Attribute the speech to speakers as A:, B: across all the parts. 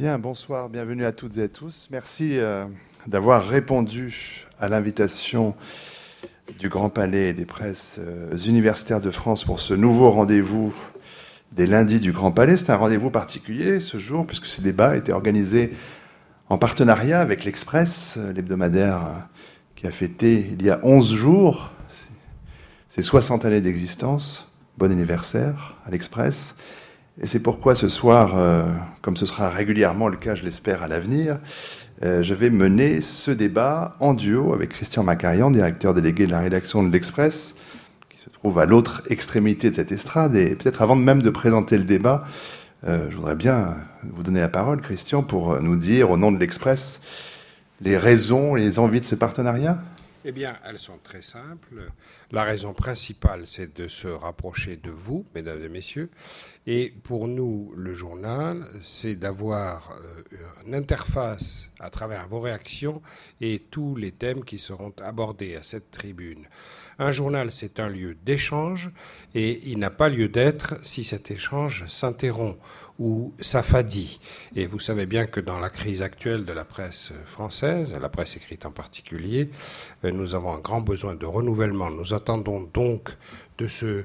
A: Bien, bonsoir, bienvenue à toutes et à tous. Merci euh, d'avoir répondu à l'invitation du Grand Palais et des presses euh, universitaires de France pour ce nouveau rendez-vous des lundis du Grand Palais. C'est un rendez-vous particulier ce jour, puisque ce débat a été organisé en partenariat avec l'Express, euh, l'hebdomadaire qui a fêté il y a 11 jours ses 60 années d'existence. Bon anniversaire à l'Express. Et c'est pourquoi ce soir, euh, comme ce sera régulièrement le cas, je l'espère, à l'avenir, je vais mener ce débat en duo avec Christian Macarian, directeur délégué de la rédaction de l'Express, qui se trouve à l'autre extrémité de cette estrade. Et peut-être avant même de présenter le débat, je voudrais bien vous donner la parole, Christian, pour nous dire, au nom de l'Express, les raisons et les envies de ce partenariat
B: eh bien, elles sont très simples. La raison principale, c'est de se rapprocher de vous, mesdames et messieurs. Et pour nous, le journal, c'est d'avoir euh, une interface à travers vos réactions et tous les thèmes qui seront abordés à cette tribune. Un journal, c'est un lieu d'échange et il n'a pas lieu d'être si cet échange s'interrompt ou s'affadit. Et vous savez bien que dans la crise actuelle de la presse française, la presse écrite en particulier, euh, nous avons un grand besoin de renouvellement. Nous attendons donc de ce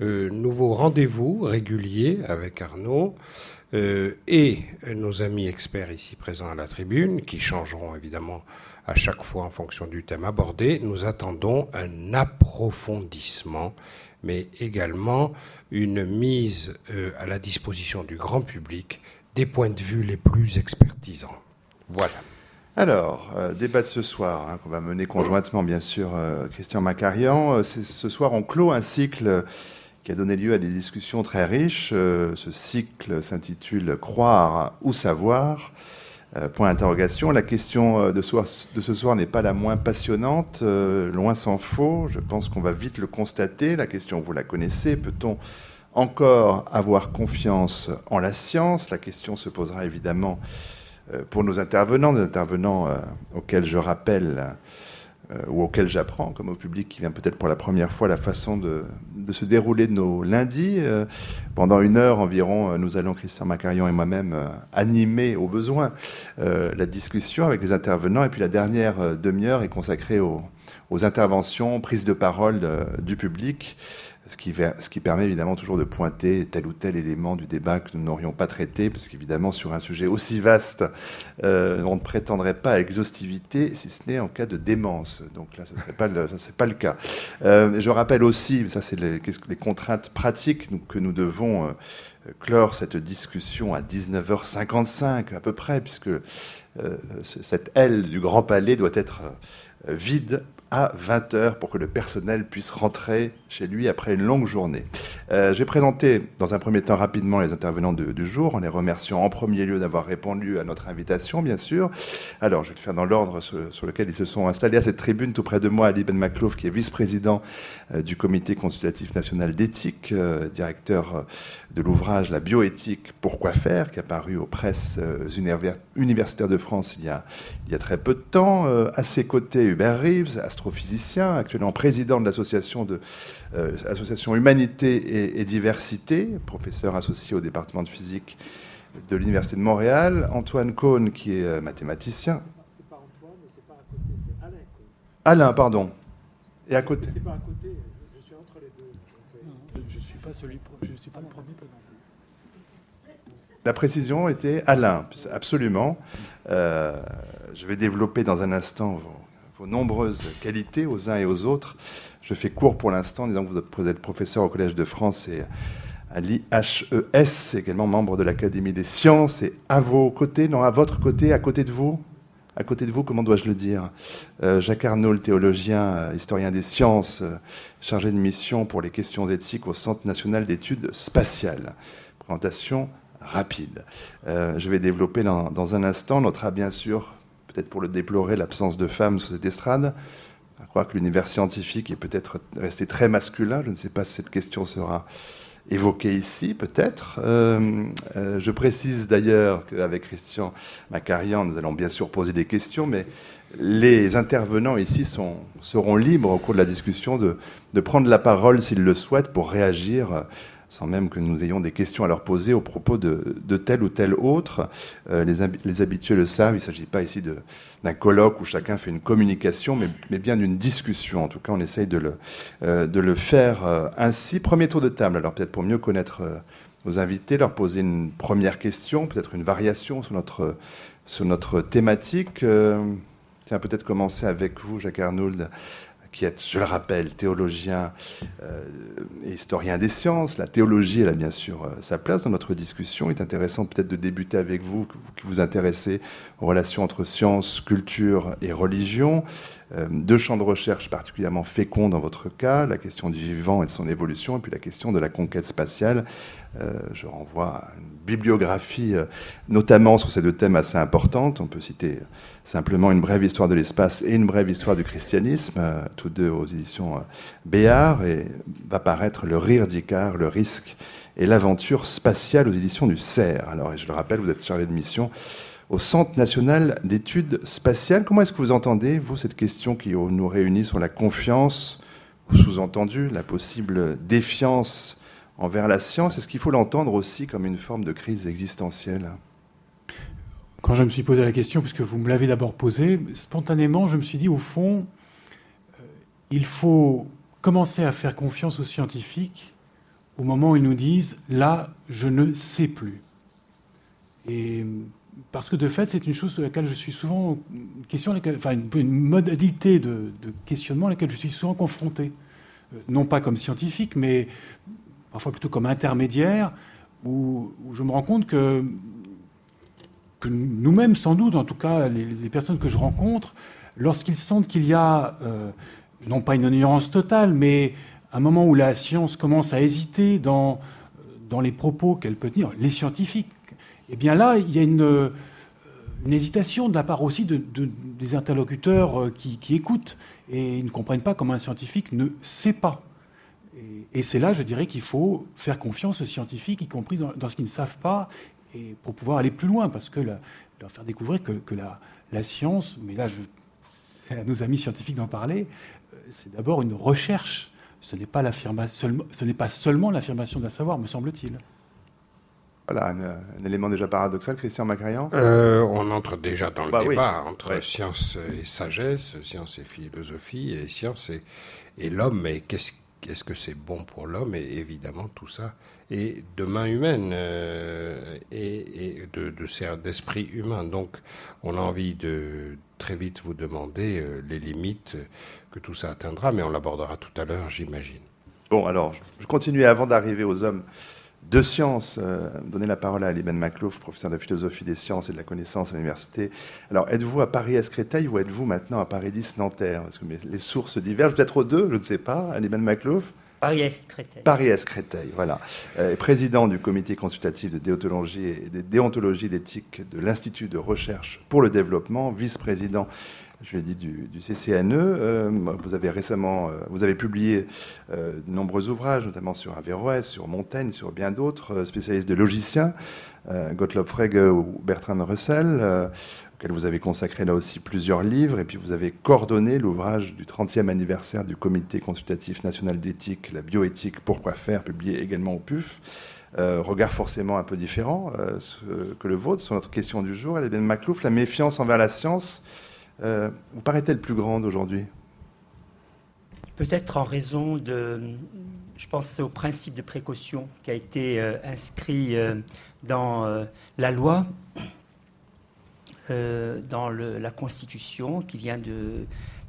B: euh, nouveau rendez-vous régulier avec Arnaud euh, et nos amis experts ici présents à la tribune, qui changeront évidemment à chaque fois en fonction du thème abordé, nous attendons un approfondissement, mais également une mise euh, à la disposition du grand public des points de vue les plus expertisants. Voilà.
A: Alors, euh, débat de ce soir, hein, qu'on va mener conjointement, bien sûr, euh, Christian Macarian. ce soir, on clôt un cycle qui a donné lieu à des discussions très riches. ce cycle s'intitule Croire ou savoir. Euh, point d'interrogation. La question euh, de, ce soir n'est pas la moins passionnante, euh, loin s'en faut. Je pense qu'on va vite le constater. La question, vous la connaissez. Peut-on encore avoir confiance en la science? La question se posera évidemment pour nos intervenants, des intervenants auxquels je rappelle ou auquel j'apprends, comme au public qui vient peut-être pour la première fois, la façon de, se dérouler de nos lundis. Euh, pendant une heure environ, euh, nous allons, Christian Macarion et moi-même, animer au besoin la discussion avec les intervenants. Et puis la dernière demi-heure est consacrée aux, aux interventions, prises de parole du public ce qui, permet évidemment toujours de pointer tel ou tel élément du débat que nous n'aurions pas traité, parce qu'évidemment sur un sujet aussi vaste, euh, on ne prétendrait pas à l'exhaustivité, si ce n'est en cas de démence. Donc là, ce n'est pas, pas le cas. Euh, je rappelle aussi, ça c'est les, contraintes pratiques que nous devons euh, clore cette discussion à 19h55 à peu près, puisque cette aile du Grand Palais doit être vide à 20h pour que le personnel puisse rentrer chez lui après une longue journée. Euh, je vais présenter dans un premier temps rapidement les intervenants du jour en les remerciant en premier lieu d'avoir répondu à notre invitation, bien sûr. Alors, je vais le faire dans l'ordre sur, lequel ils se sont installés à cette tribune tout près de moi, Ali Ben Maklouf, qui est vice-président euh, du Comité consultatif national d'éthique, euh, directeur de l'ouvrage La bioéthique, pourquoi faire, qui a paru aux presses universitaires de France il y a, il y a très peu de temps. à ses côtés, Hubert Reeves, astrophysicien, actuellement président de l'association de euh, association Humanité et, Diversité, professeur associé au département de physique de l'Université de Montréal. Antoine Cohn, qui est euh, mathématicien. C'est pas Antoine, c'est pas à côté, c'est Alain. Alain, pardon. Et à côté. C'est pas à côté, je suis entre les deux. Euh, je ne suis pas celui, je suis pas le premier présenté. La précision était Alain, absolument. je vais développer dans un instant vos nombreuses qualités aux uns et aux autres. Je fais court pour l'instant, disant que vous êtes professeur au Collège de France et à l'IHES, également membre de l'Académie des sciences. Et à vos côtés, non, à votre côté, à côté de vous, à côté de vous, comment dois-je le dire? Euh, Jacques Arnaud, le théologien, euh, historien des sciences, euh, chargé de mission pour les questions éthiques au Centre national d'études spatiales. Présentation rapide. je vais développer dans, dans, un instant. On notera bien sûr peut-être pour le déplorer, l'absence de femmes sur cette estrade. Je crois que l'univers scientifique est peut-être resté très masculin. Je ne sais pas si cette question sera évoquée ici, peut-être. Euh, euh, je précise d'ailleurs qu'avec Christian Macarian, nous allons bien sûr poser des questions, mais les intervenants ici seront libres au cours de la discussion de prendre la parole s'ils le souhaitent pour réagir sans même que nous ayons des questions à leur poser au propos de, tel ou tel autre. Euh, les, habitués le savent, il ne s'agit pas ici d'un colloque où chacun fait une communication, mais, bien d'une discussion. En tout cas, on essaye de le, euh, de faire euh, ainsi. Premier tour de table, alors peut-être pour mieux connaître nos invités, leur poser une première question, peut-être une variation sur notre, sur notre thématique. tiens, peut-être commencer avec vous, Jacques Arnould qui est, je le rappelle, théologien euh, et historien des sciences. La théologie, elle a bien sûr euh, sa place dans notre discussion. Il est intéressant peut-être de débuter avec vous, vous qui vous intéressez aux relations entre science, culture et religion. Euh, deux champs de recherche particulièrement féconds dans votre cas, la question du vivant et de son évolution, et puis la question de la conquête spatiale. Je renvoie à une bibliographie, euh, notamment sur ces deux thèmes assez importantes. On peut citer simplement une brève histoire de l'espace et une brève histoire du christianisme, tous deux aux éditions Béard, et va paraître Le rire d'Icare, le risque et l'aventure spatiale aux éditions du CERF. Alors, et je le rappelle, vous êtes chargé de mission au Centre national d'études spatiales. Comment est-ce que vous entendez, vous, cette question qui nous réunit sur la confiance, sous-entendu, la possible défiance envers la science Est-ce qu'il faut l'entendre aussi comme une forme de crise existentielle
C: Quand je me suis posé la question, puisque vous me l'avez d'abord posée, spontanément, je me suis dit, au fond, euh, il faut commencer à faire confiance aux scientifiques au moment où ils nous disent, là, je ne sais plus. Et parce que de fait, c'est une chose sur laquelle je suis souvent, une enfin une, modalité de, questionnement à laquelle je suis souvent confronté, euh, non pas comme scientifique, mais parfois plutôt comme intermédiaire, où, je me rends compte que, nous-mêmes, sans doute, en tout cas les, personnes que je rencontre, lorsqu'ils sentent qu'il y a, euh, non pas une ignorance totale, mais un moment où la science commence à hésiter dans, dans les propos qu'elle peut tenir, les scientifiques, eh bien là, il y a une, hésitation de la part aussi de, des interlocuteurs euh, qui, écoutent et ils ne comprennent pas comment un scientifique ne sait pas. Et, c'est là, je dirais, qu'il faut faire confiance aux scientifiques, y compris dans, ce qu'ils ne savent pas, et pour pouvoir aller plus loin, parce que leur faire découvrir que, la, la, science, mais là, c'est à nos amis scientifiques d'en parler, euh, c'est d'abord une recherche. Ce n'est pas, ce n'est pas seulement l'affirmation d'un savoir, me semble-t-il.
A: Voilà, un, élément déjà paradoxal, Christian Macarian?
B: Euh, On entre déjà dans le bah débat entre science et sagesse, science et philosophie, et science et, l'homme. Mais qu'est-ce que c'est bon pour l'homme Et évidemment, tout ça est de main humaine euh, et, de, d'esprit humain. Donc, on a envie de très vite vous demander euh, les limites que tout ça atteindra, mais on l'abordera tout à l'heure, j'imagine.
A: Bon, alors, je continue avant d'arriver aux hommes de sciences. Euh, donner la parole à Aliben Maclouf, professeur de philosophie des sciences et de la connaissance à l'université. Alors, êtes-vous à Paris-Créteil ou êtes-vous maintenant à Paris 10 Nanterre? Parce que les sources divergent, peut-être aux deux, je ne sais pas. Aliben Maclouf?
D: Paris-Est-Créteil.
A: Paris-Est-Créteil, voilà. Euh, président du comité consultatif de déontologie et de déontologie d'éthique de l'Institut de recherche pour le développement, vice-président je l'ai dit, du, CCNE. Euh, vous avez récemment, euh, vous avez publié euh, de nombreux ouvrages, notamment sur Averroès, sur Montaigne, sur bien d'autres spécialistes de logiciens, Gottlob Frege ou Bertrand Russell, auxquels vous avez consacré là aussi plusieurs livres, et puis vous avez coordonné l'ouvrage du 30e anniversaire du Comité consultatif national d'éthique, la bioéthique, pourquoi faire, publié également au PUF. regard forcément un peu différent que le vôtre sur notre question du jour. Elle est bien Maclouf, la méfiance envers la science euh, vous paraît-elle plus grande aujourd'hui?
D: Peut-être en raison de, je pense au principe de précaution qui a été euh, inscrit euh, dans la loi, dans la Constitution, qui vient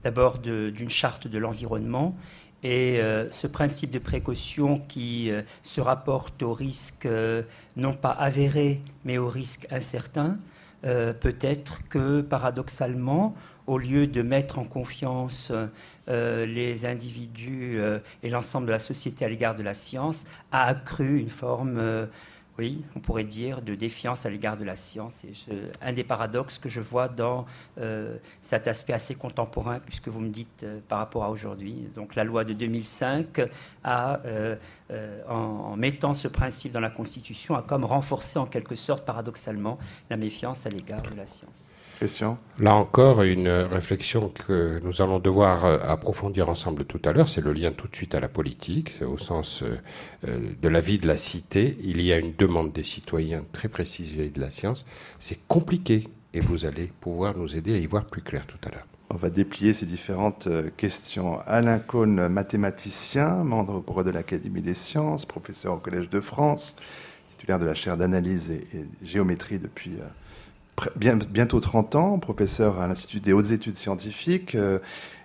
D: d'abord d'une charte de l'environnement. Et ce principe de précaution qui se rapporte au risque non pas avéré, mais au risque incertain, euh, peut-être que paradoxalement, au lieu de mettre en confiance euh, les individus euh, et l'ensemble de la société à l'égard de la science, a accru une forme oui, on pourrait dire, de défiance à l'égard de la science. Et un des paradoxes que je vois dans euh, cet aspect assez contemporain, puisque vous me dites euh, par rapport à aujourd'hui. Donc la loi de 2005 a, euh, en, mettant ce principe dans la Constitution, a comme renforcé en quelque sorte, paradoxalement, la méfiance à l'égard de la science.
A: Christian
B: Là encore, une réflexion que nous allons devoir euh, approfondir ensemble tout à l'heure, c'est le lien tout de suite à la politique, au sens euh, de la vie de la cité. Il y a une demande des citoyens très précise vis de la science. C'est compliqué et vous allez pouvoir nous aider à y voir plus clair tout à l'heure.
A: On va déplier ces différentes euh, questions. Alain Cohn, mathématicien, membre de l'Académie des sciences, professeur au Collège de France, titulaire de la chaire d'analyse et, géométrie depuis euh, bientôt 30 ans, professeur à l'Institut des hautes études scientifiques euh,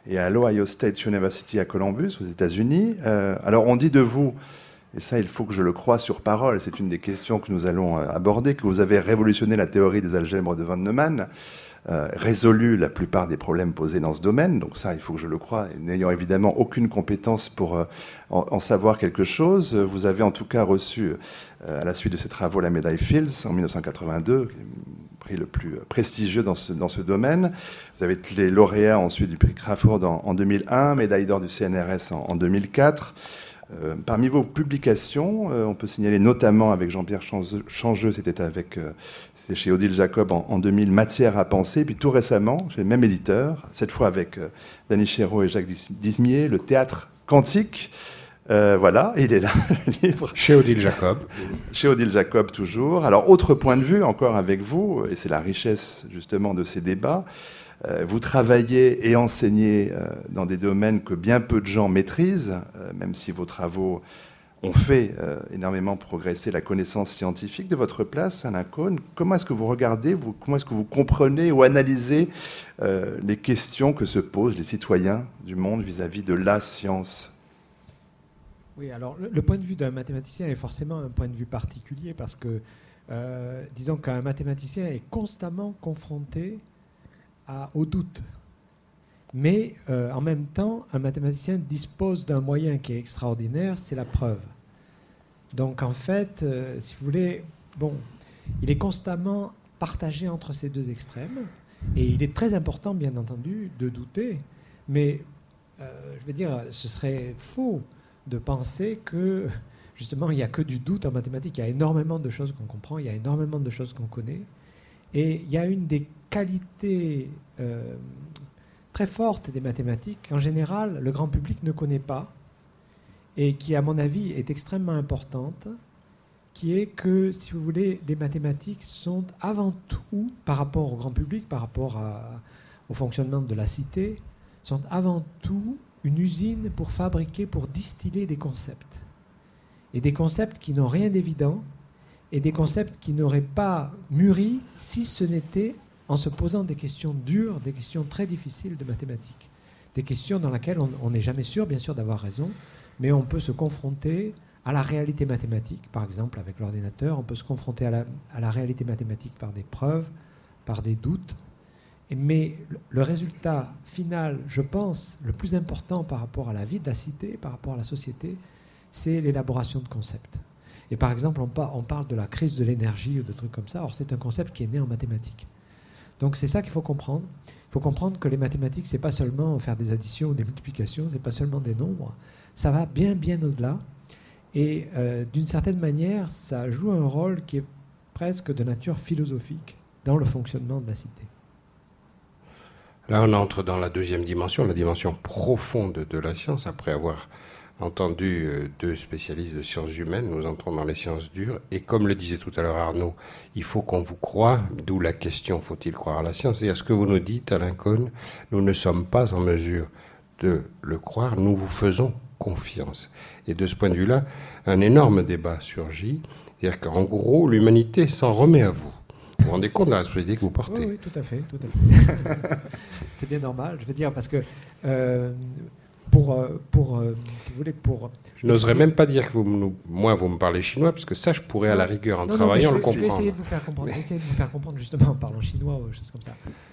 A: et à l'Ohio State University à Columbus, aux États-Unis. alors, on dit de vous, et ça, il faut que je le croie sur parole, c'est une des questions que nous allons aborder, que vous avez révolutionné la théorie des algèbres de Von Neumann. Euh, résolu la plupart des problèmes posés dans ce domaine. Donc ça, il faut que je le croie. N'ayant évidemment aucune compétence pour euh, en, savoir quelque chose, vous avez en tout cas reçu, euh, à la suite de ces travaux, la médaille Fields en 1982, le plus prestigieux dans ce, dans ce domaine. Vous avez été lauréat ensuite du prix Crawford en, 2001, médaille d'or du CNRS en, en 2004. Euh, parmi vos publications, euh, on peut signaler notamment avec Jean-Pierre Changeux, c'était avec, euh, chez Odile Jacob en, 2000, Matière à penser, puis tout récemment, chez le même éditeur, cette fois avec Dany Chéreau et Jacques Dismier, le théâtre quantique. Voilà, il est là, le livre.
B: Chez Odile Jacob.
A: Chez Odile Jacob, toujours. Alors, autre point de vue encore avec vous, et c'est la richesse justement de ces débats. Euh, vous travaillez et enseignez euh, dans des domaines que bien peu de gens maîtrisent, euh, même si vos travaux ont fait énormément progresser la connaissance scientifique de votre place, Alain Cohn. Comment est-ce que vous regardez, vous, comment est-ce que vous comprenez ou analysez les questions que se posent les citoyens du monde vis-à-vis de la science?
E: Oui, alors le, point de vue d'un mathématicien est forcément un point de vue particulier parce que, disons qu'un mathématicien est constamment confronté au doute. Mais euh, en même temps, un mathématicien dispose d'un moyen qui est extraordinaire, c'est la preuve. Donc en fait, euh, si vous voulez, bon, il est constamment partagé entre ces deux extrêmes. Et il est très important, bien entendu, de douter. Mais euh, je veux dire, ce serait faux de penser que justement, il n'y a que du doute en mathématiques. Il y a énormément de choses qu'on comprend, il y a énormément de choses qu'on connaît. Et il y a une des qualité euh, très forte des mathématiques qu'en général le grand public ne connaît pas et qui, à mon avis, est extrêmement importante, qui est que, si vous voulez, les mathématiques sont avant tout, par rapport au grand public, par rapport au fonctionnement de la cité, sont avant tout une usine pour fabriquer, pour distiller des concepts. Et des concepts qui n'ont rien d'évident, et des concepts qui n'auraient pas mûri si ce n'était en se posant des questions dures, des questions très difficiles de mathématiques. Des questions dans lesquelles on n'est jamais sûr, bien sûr, d'avoir raison, mais on peut se confronter à la réalité mathématique, par exemple avec l'ordinateur, on peut se confronter à la, réalité mathématique par des preuves, par des doutes, mais le résultat final, je pense, le plus important par rapport à la vie de la cité, par rapport à la société, c'est l'élaboration de concepts. Et par exemple, on, parle de la crise de l'énergie ou de trucs comme ça. Or, c'est un concept qui est né en mathématiques. Donc c'est ça qu'il faut comprendre. Il faut comprendre que les mathématiques, c'est pas seulement faire des additions ou des multiplications, c'est pas seulement des nombres. Ça va bien, bien au-delà. Et euh, d'une certaine manière, ça joue un rôle qui est presque de nature philosophique dans le fonctionnement de la cité.
B: Là, on entre dans la deuxième dimension, la dimension profonde de la science, après avoir entendu euh, deux spécialistes de sciences humaines, nous entrons dans les sciences dures, et comme le disait tout à l'heure Arnaud, il faut qu'on vous croie, d'où la question faut-il croire à la science? Et à ce que vous nous dites, Alain Cohn, nous ne sommes pas en mesure de le croire, nous vous faisons confiance. Et de ce point de vue-là, un énorme débat surgit, c'est-à-dire qu'en gros, l'humanité s'en remet à vous. Vous vous rendez compte de la responsabilité que vous portez
E: oui, tout à fait. Tout à fait. C'est bien normal, je veux dire, parce que euh, pour, euh, pour euh, si vous voulez, pour.
B: Je n'oserais même pas dire que vous, moi, vous me parlez chinois, parce que ça, je pourrais à la rigueur, en travaillant, le comprendre. Je vais
E: essayer de vous faire comprendre, essayer de vous faire comprendre justement en parlant chinois ou choses comme ça.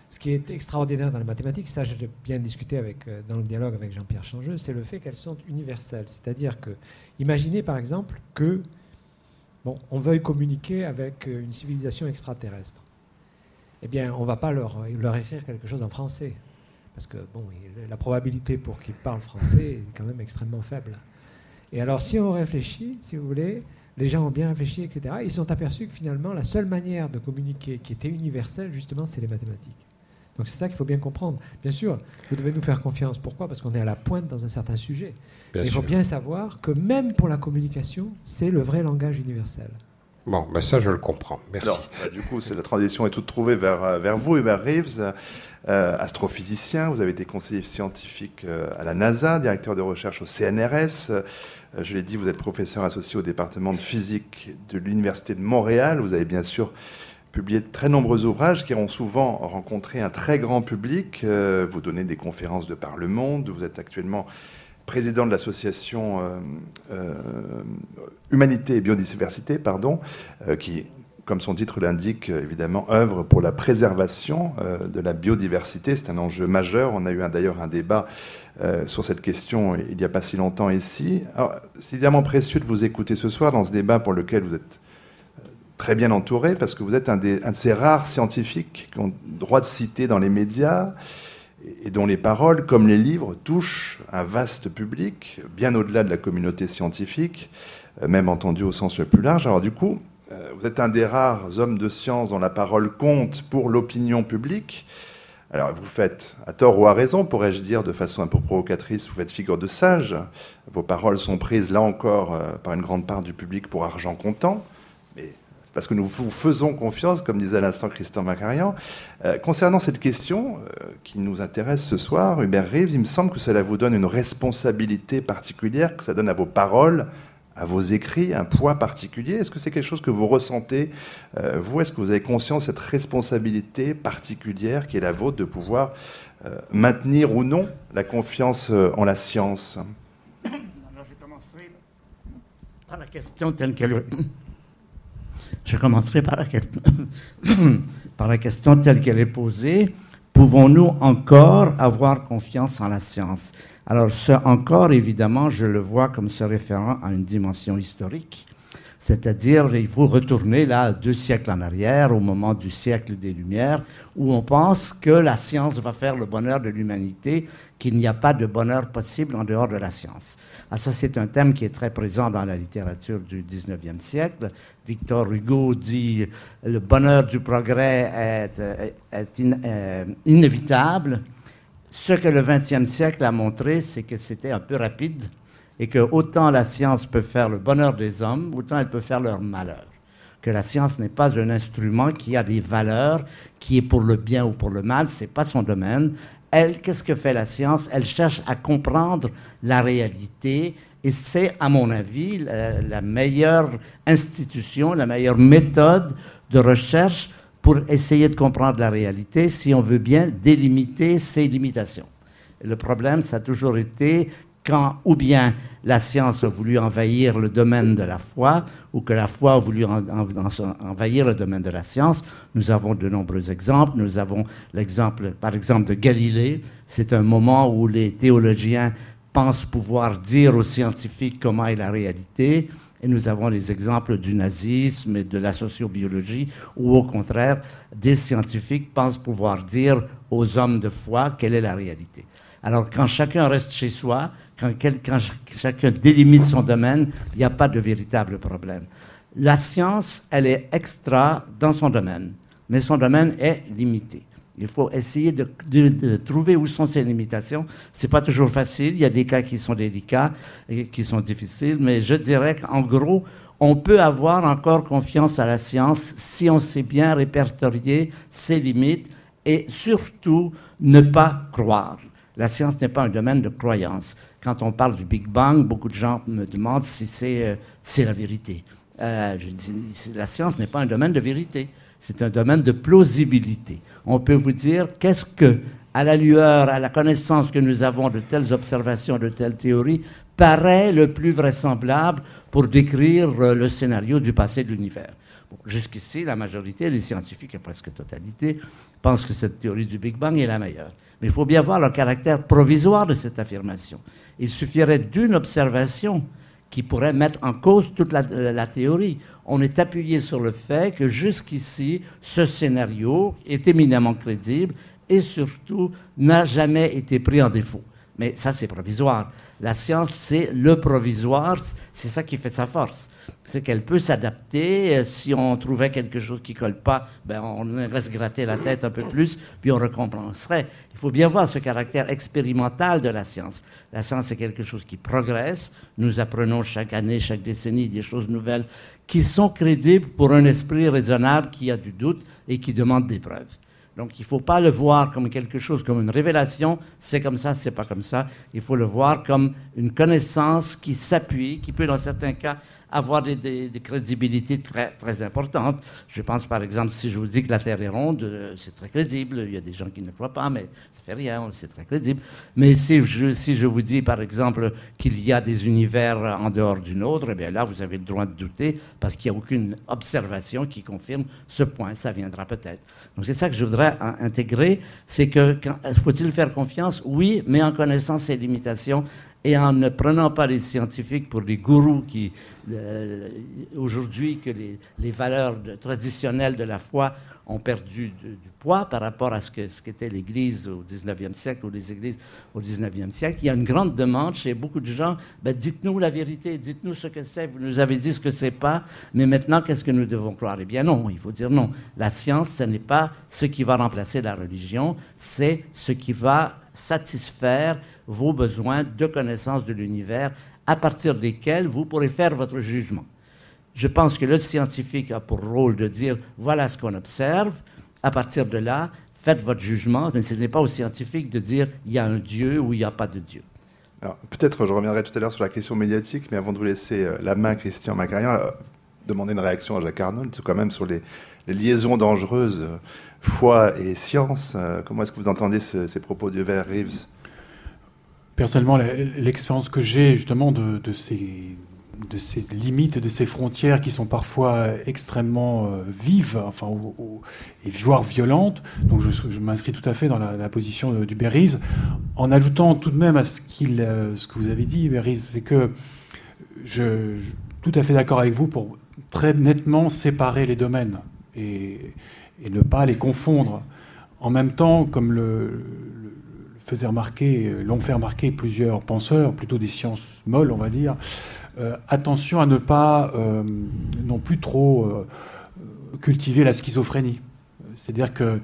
E: Ce qui est extraordinaire dans les mathématiques, ça, je l'ai bien discuté avec, dans le dialogue avec Jean-Pierre Changeux, c'est le fait qu'elles sont universelles. C'est-à-dire que, imaginez par exemple que, bon, on veuille communiquer avec une civilisation extraterrestre. Eh bien, on ne va pas leur, leur écrire quelque chose en français parce que bon, la probabilité pour qu'ils parlent français est quand même extrêmement faible. Et alors, si on réfléchit, si vous voulez, les gens ont bien réfléchi, etc., ils sont aperçus que finalement, la seule manière de communiquer qui était universelle, justement, c'est les mathématiques. Donc c'est ça qu'il faut bien comprendre. Bien sûr, vous devez nous faire confiance. Pourquoi? Parce qu'on est à la pointe dans un certain sujet. Il faut bien savoir que même pour la communication, c'est le vrai langage universel.
B: Bon, ben ça je le comprends. Merci.
A: Bah, du coup, la transition est toute trouvée vers, euh, vers vous, Hubert Reeves, euh, astrophysicien. Vous avez été conseiller scientifique euh, à la NASA, directeur de recherche au CNRS. je l'ai dit, vous êtes professeur associé au département de physique de l'Université de Montréal. Vous avez bien sûr publié de très nombreux ouvrages qui ont souvent rencontré un très grand public. vous donnez des conférences de par le monde. Vous êtes actuellement président de l'association euh, euh, Humanité et Biodiversité, pardon, euh, qui, comme son titre l'indique, évidemment, œuvre pour la préservation de la biodiversité. C'est un enjeu majeur. On a eu d'ailleurs un débat sur cette question il n'y a pas si longtemps ici. C'est évidemment précieux de vous écouter ce soir dans ce débat pour lequel vous êtes très bien entouré, parce que vous êtes un, un de ces rares scientifiques qui ont droit de citer dans les médias et dont les paroles, comme les livres, touchent un vaste public, bien au-delà de la communauté scientifique, euh, même entendu au sens le plus large. Alors du coup, euh, vous êtes un des rares hommes de science dont la parole compte pour l'opinion publique. Alors vous faites, à tort ou à raison, pourrais-je dire de façon un peu provocatrice, vous faites figure de sage. Vos paroles sont prises là encore euh, par une grande part du public pour argent comptant parce que nous vous faisons confiance, comme disait à l'instant Christian Macarian. Euh, concernant cette question euh, qui nous intéresse ce soir, Hubert Reeves, il me semble que cela vous donne une responsabilité particulière, que ça donne à vos paroles, à vos écrits, un poids particulier. Est-ce que c'est quelque chose que vous ressentez, euh, vous? Est-ce que vous avez conscience de cette responsabilité particulière qui est la vôtre de pouvoir maintenir ou non la confiance en la science?
F: Alors, je commencerai par la question telle qu'elle je commencerai par la question, telle qu'elle est posée. Pouvons-nous encore avoir confiance en la science? Alors, ce encore, évidemment, je le vois comme se référant à une dimension historique. C'est-à-dire, il faut retourner là deux siècles en arrière, au moment du siècle des Lumières, où on pense que la science va faire le bonheur de l'humanité, qu'il n'y a pas de bonheur possible en dehors de la science. Ah, ça, c'est un thème qui est très présent dans la littérature du 19e siècle. Victor Hugo dit le bonheur du progrès est, euh, inévitable. Ce que le 20e siècle a montré, c'est que c'était un peu rapide et que autant la science peut faire le bonheur des hommes, autant elle peut faire leur malheur. Que la science n'est pas un instrument qui a des valeurs, qui est pour le bien ou pour le mal, c'est pas son domaine. Elle, qu'est-ce que fait la science? Elle cherche à comprendre la réalité et c'est, à mon avis, la, la, meilleure institution, la meilleure méthode de recherche pour essayer de comprendre la réalité si on veut bien délimiter ses limitations. le problème, ça a toujours été quand ou bien la science a voulu envahir le domaine de la foi, ou que la foi a voulu envahir le domaine de la science. Nous avons de nombreux exemples. Nous avons l'exemple, par exemple, de Galilée. C'est un moment où les théologiens pensent pouvoir dire aux scientifiques comment est la réalité. Et nous avons les exemples du nazisme et de la sociobiologie, où au contraire, des scientifiques pensent pouvoir dire aux hommes de foi quelle est la réalité. Alors quand chacun reste chez soi, quand, chacun délimite son domaine, il n'y a pas de véritable problème. La science, elle est extra dans son domaine, mais son domaine est limité. Il faut essayer de, trouver où sont ses limitations. Ce n'est pas toujours facile. Il y a des cas qui sont délicats et qui sont difficiles, mais je dirais qu'en gros, on peut avoir encore confiance à la science si on sait bien répertorier ses limites et surtout ne pas croire. La science n'est pas un domaine de croyance. Quand on parle du Big Bang, beaucoup de gens me demandent si c'est euh, la vérité. Euh, la science n'est pas un domaine de vérité, c'est un domaine de plausibilité. On peut vous dire qu'est-ce que, à la lueur, à la connaissance que nous avons de telles observations, de telles théories, paraît le plus vraisemblable pour décrire euh, le scénario du passé de l'univers. Jusqu'ici, la majorité, les scientifiques, la presque totalité, pensent que cette théorie du Big Bang est la meilleure. Mais il faut bien voir le caractère provisoire de cette affirmation. Il suffirait d'une observation qui pourrait mettre en cause toute la, théorie. On est appuyé sur le fait que jusqu'ici, ce scénario est éminemment crédible et surtout n'a jamais été pris en défaut. Mais ça, c'est provisoire. La science, c'est le provisoire, c'est ça qui fait sa force. c'est qu'elle peut s'adapter. Si on trouvait quelque chose qui colle pas, ben on reste gratter la tête un peu plus, puis on recompenserait. Il faut bien voir ce caractère expérimental de la science. La science est quelque chose qui progresse. Nous apprenons chaque année, chaque décennie des choses nouvelles qui sont crédibles pour un esprit raisonnable qui a du doute et qui demande des preuves. Donc il ne faut pas le voir comme quelque chose, comme une révélation, c'est comme ça, c'est pas comme ça. Il faut le voir comme une connaissance qui s'appuie, qui peut dans certains cas avoir des, crédibilités très, très importantes. Je pense par exemple, si je vous dis que la Terre est ronde, euh, c'est très crédible. Il y a des gens qui ne croient pas, mais ça fait rien, c'est très crédible. Mais si je, si je vous dis par exemple qu'il y a des univers en dehors du nôtre, eh bien là, vous avez le droit de douter parce qu'il n'y a aucune observation qui confirme ce point. Ça viendra peut-être. Donc c'est ça que je voudrais intégrer, c'est que faut-il faire confiance? Oui, mais en connaissant ses limitations et en ne prenant pas les scientifiques pour des gourous qui, euh, aujourd'hui, que les, valeurs traditionnelles de la foi ont perdu du poids par rapport à ce qu'était ce qu'était l'Église au 19e siècle ou les églises au 19e siècle. Il y a une grande demande chez beaucoup de gens. Ben, dites-nous la vérité, dites-nous ce que c'est. Vous nous avez dit ce que c'est pas, mais maintenant, qu'est-ce que nous devons croire Eh bien non, il faut dire non. La science, ce n'est pas ce qui va remplacer la religion, c'est ce qui va satisfaire vos besoins de connaissance de l'univers à partir desquels vous pourrez faire votre jugement. Je pense que le scientifique a pour rôle de dire voilà ce qu'on observe, à partir de là, faites votre jugement, mais ce n'est pas au scientifique de dire il y a un Dieu ou il n'y a pas de Dieu.
A: Alors, peut-être, je reviendrai tout à l'heure sur la question médiatique, mais avant de vous laisser euh, la main, Christian Macarian, demander une réaction à Jacques Arnold, quand même sur les, liaisons dangereuses, euh, foi et science. Euh, comment est-ce que vous entendez ces propos d'Hubert Reeves?
C: Personnellement, l'expérience que j'ai justement de, ces, de ces limites, de ces frontières qui sont parfois extrêmement euh, vives, enfin, et voire violentes. Donc je, m'inscris tout à fait dans la, position du Berries, en ajoutant tout de même à ce, euh, que vous avez dit, Berries, c'est que je, suis tout à fait d'accord avec vous pour très nettement séparer les domaines et, et ne pas les confondre. En même temps, comme le, faisait remarquer, euh, l'ont fait remarquer plusieurs penseurs, plutôt des sciences molles, on va dire, euh, attention à ne pas euh, non plus trop cultiver la schizophrénie. C'est-à-dire que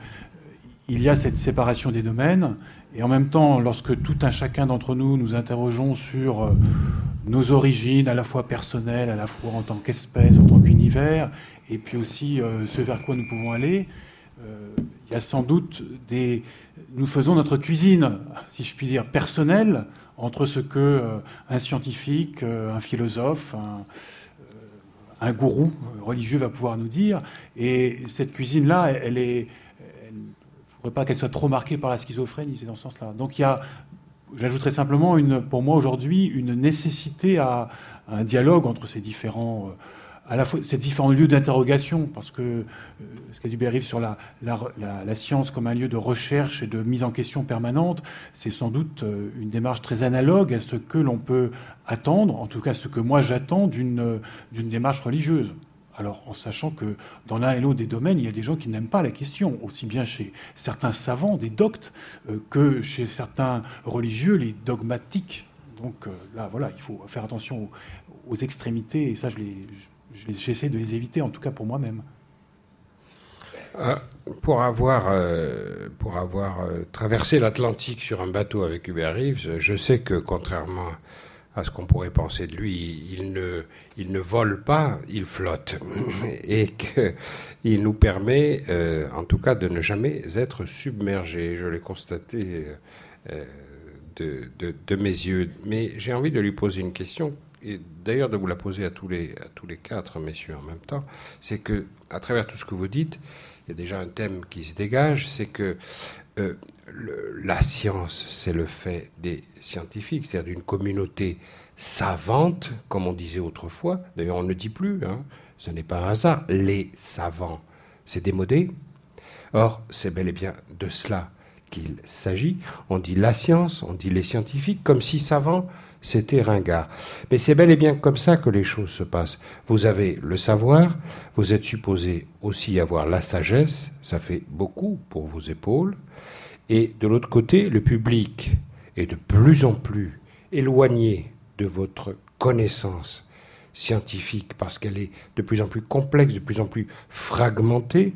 C: il y a cette séparation des domaines, et en même temps, lorsque tout un chacun d'entre nous nous interrogeons sur nos origines, à la fois personnelles, à la fois en tant qu'espèce, en tant qu'univers, et puis aussi ce vers quoi nous pouvons aller, il y a sans doute des. Nous faisons notre cuisine, si je puis dire, personnelle, entre ce que euh, un scientifique, euh, un philosophe, un, euh, un, gourou religieux va pouvoir nous dire. Et cette cuisine-là, elle est. Il ne faudrait pas qu'elle soit trop marquée par la schizophrénie, c'est dans ce sens-là. Donc il y a. J'ajouterais simplement, une, pour moi aujourd'hui, une nécessité à, un dialogue entre ces différents à la fois ces différents lieux d'interrogation, parce que euh, ce qu'a dit Berrive sur la, la, science comme un lieu de recherche et de mise en question permanente, c'est sans doute euh, une démarche très analogue à ce que l'on peut attendre, en tout cas ce que moi j'attends d'une démarche religieuse. Alors, en sachant que dans l'un et l'autre des domaines, il y a des gens qui n'aiment pas la question, aussi bien chez certains savants, des doctes, euh, que chez certains religieux, les dogmatiques. Donc là, voilà, il faut faire attention aux, aux extrémités, et ça, je les, j'essaie de les éviter, en tout cas pour moi-même.
B: Euh, pour avoir, euh, pour avoir euh, traversé l'Atlantique sur un bateau avec Hubert Reeves, je sais que contrairement à ce qu'on pourrait penser de lui, il ne, il ne vole pas, il flotte. Et qu'il nous permet, en tout cas, de ne jamais être submergé. Je l'ai constaté de, de, de, mes yeux. Mais j'ai envie de lui poser une question et d'ailleurs de vous la poser à tous les, à tous les quatre messieurs en même temps, c'est que à travers tout ce que vous dites, il y a déjà un thème qui se dégage, c'est que euh, la science, c'est le fait des scientifiques, c'est-à-dire d'une communauté savante, comme on disait autrefois. D'ailleurs, on ne dit plus, hein, ce n'est pas un hasard. Les savants, c'est démodé. Or, c'est bel et bien de cela qu'il s'agit. On dit la science, on dit les scientifiques, comme si savants c'était ringard. Mais c'est bel et bien comme ça que les choses se passent. Vous avez le savoir, vous êtes supposé aussi avoir la sagesse, ça fait beaucoup pour vos épaules, et de l'autre côté, le public est de plus en plus éloigné de votre connaissance scientifique parce qu'elle est de plus en plus complexe, de plus en plus fragmentée.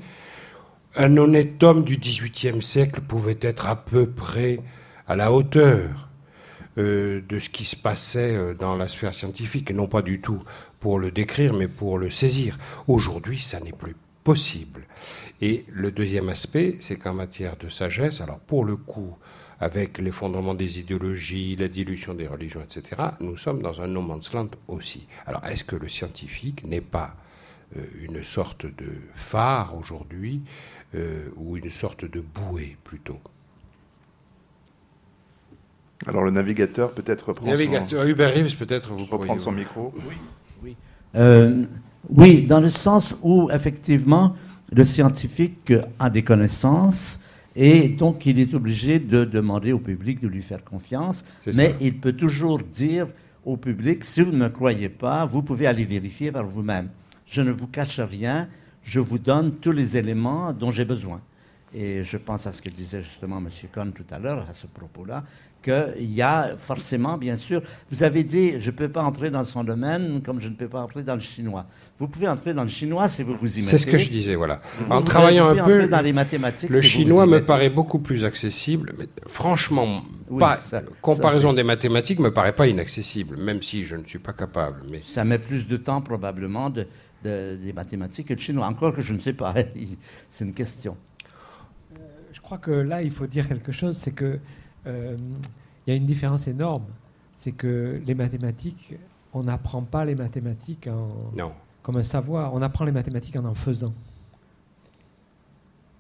B: Un honnête homme du XVIIIe siècle pouvait être à peu près à la hauteur euh, de ce qui se passait euh, dans la sphère scientifique, non pas du tout pour le décrire, mais pour le saisir. Aujourd'hui, ça n'est plus possible. Et le deuxième aspect, c'est qu'en matière de sagesse, alors pour le coup, avec l'effondrement des idéologies, la dilution des religions, etc., nous sommes dans un no man's land aussi. Alors est-ce que le scientifique n'est pas euh, une sorte de phare aujourd'hui, ou une sorte de bouée plutôt?
A: Alors le navigateur peut-être reprend
B: navigateur, son... Hubert Reeves peut-être vous
A: reprendre son micro.
F: Oui, oui. Euh, oui, dans le sens où effectivement le scientifique a des connaissances et donc il est obligé de demander au public de lui faire confiance, mais il peut toujours dire au public si vous ne me croyez pas, vous pouvez aller vérifier par vous-même. Je ne vous cache rien, je vous donne tous les éléments dont j'ai besoin. Et je pense à ce que disait justement M. Cohn tout à l'heure à ce propos-là, qu'il y a forcément, bien sûr, vous avez dit, je ne peux pas entrer dans son domaine comme je ne peux pas entrer dans le chinois. Vous pouvez entrer dans le chinois si vous vous y mettez.
B: C'est ce que je disais, voilà. en travaillant un peu,
F: dans les mathématiques,
B: le chinois me paraît beaucoup plus accessible, mais franchement, pas, comparaison des mathématiques me paraît pas inaccessible, même si je ne suis pas capable. Mais...
F: Ça met plus de temps probablement de, des mathématiques que le chinois. Encore que je ne sais pas, c'est une question.
E: Euh, je crois que là, il faut dire quelque chose, c'est que euh, il y a une différence énorme. C'est que les mathématiques, on n'apprend pas les mathématiques comme un savoir, on apprend les mathématiques en en faisant.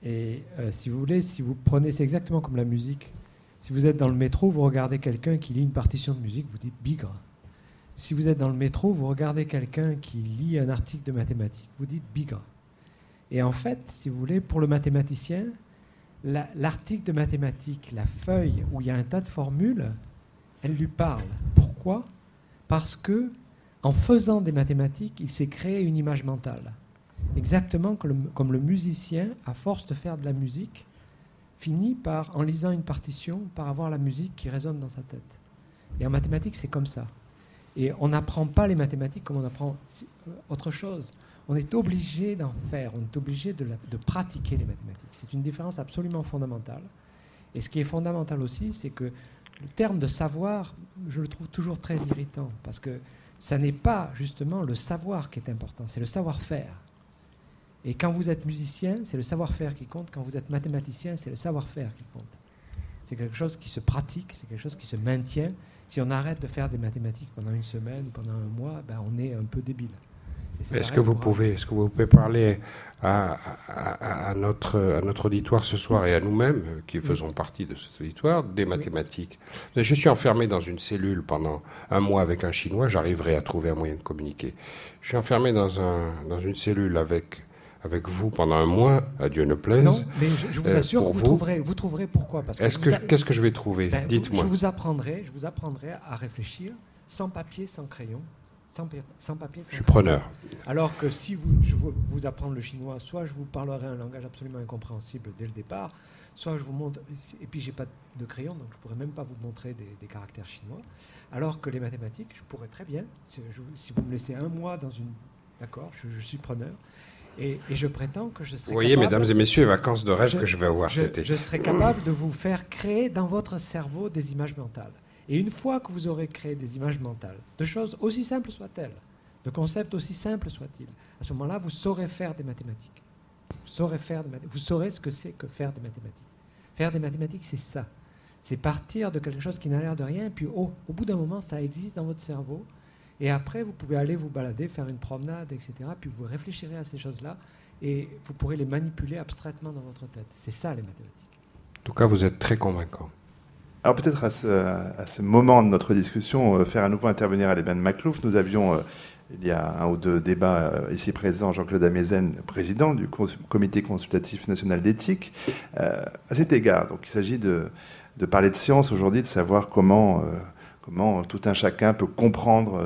E: Et euh, si vous voulez, si vous prenez, c'est exactement comme la musique. Si vous êtes dans le métro, vous regardez quelqu'un qui lit une partition de musique, vous dites bigre. Si vous êtes dans le métro, vous regardez quelqu'un qui lit un article de mathématiques, vous dites bigre. Et en fait, si vous voulez, pour le mathématicien, l'article de mathématiques, la feuille où il y a un tas de formules, elle lui parle. Pourquoi? Parce que en faisant des mathématiques, il s'est créé une image mentale. Exactement comme le, musicien, à force de faire de la musique, finit par, en lisant une partition, par avoir la musique qui résonne dans sa tête. Et en mathématiques, c'est comme ça. Et on n'apprend pas les mathématiques comme on apprend euh, autre chose on est obligé d'en faire, on est obligé de, pratiquer les mathématiques. C'est une différence absolument fondamentale. Et ce qui est fondamental aussi, c'est que le terme de savoir, je le trouve toujours très irritant, parce que ça n'est pas justement le savoir qui est important, c'est le savoir-faire. Et quand vous êtes musicien, c'est le savoir-faire qui compte. Quand vous êtes mathématicien, c'est le savoir-faire qui compte. C'est quelque chose qui se pratique, c'est quelque chose qui se maintient. Si on arrête de faire des mathématiques pendant une semaine, pendant un mois, ben on est un peu débile.
B: Est-ce que, vous pouvez, est-ce que vous pouvez parler à, notre, à notre auditoire ce soir et à nous-mêmes, euh, qui faisons partie de cet auditoire, des mathématiques? Je suis enfermé dans une cellule pendant un mois avec un Chinois, j'arriverai à trouver un moyen de communiquer. Je suis enfermé dans, un, dans une cellule avec, avec vous pendant un mois, à Dieu ne plaise.
E: Non, mais je, vous euh, assure que vous, Trouverez, vous trouverez pourquoi?
B: Est-ce que, qu'est-ce que je vais trouver? Ben, Dites-moi.
E: Je vous apprendrai, je vous apprendrai à réfléchir sans papier, sans crayon, sans, papier.
B: je suis preneur.
E: Alors que si vous, je veux vous apprendre le chinois, soit je vous parlerai un langage absolument incompréhensible dès le départ, soit je vous montre. Et puis j'ai pas de crayon, donc je pourrais même pas vous montrer des, caractères chinois. Alors que les mathématiques, je pourrais très bien. Si, vous me laissez un mois dans une. D'accord, je, suis preneur. Et, je prétends que je serai.
B: Vous voyez, mesdames et messieurs, les vacances de rêve que je vais avoir cet été.
E: Je serai capable de vous faire créer dans votre cerveau des images mentales. Et une fois que vous aurez créé des images mentales, de choses aussi simples soient-elles, de concepts aussi simples soient-ils, à ce moment-là, vous saurez faire des mathématiques. Vous saurez, faire vous saurez ce que c'est que faire des mathématiques. Faire des mathématiques, c'est ça. C'est partir de quelque chose qui n'a l'air de rien, puis au bout d'un moment, ça existe dans votre cerveau. Et après, vous pouvez aller vous balader, faire une promenade, etc. Puis vous réfléchirez à ces choses-là et vous pourrez les manipuler abstraitement dans votre tête. C'est ça les mathématiques.
B: En tout cas, vous êtes très convaincant.
A: Alors peut-être à ce, moment de notre discussion, euh, faire à nouveau intervenir Alban Maclouf. Nous avions, euh, il y a un ou deux débats euh, ici présents, Jean-Claude Amezen, président du Comité consultatif national d'éthique. à cet égard, donc il s'agit de, parler de science aujourd'hui, de savoir comment, comment tout un chacun peut comprendre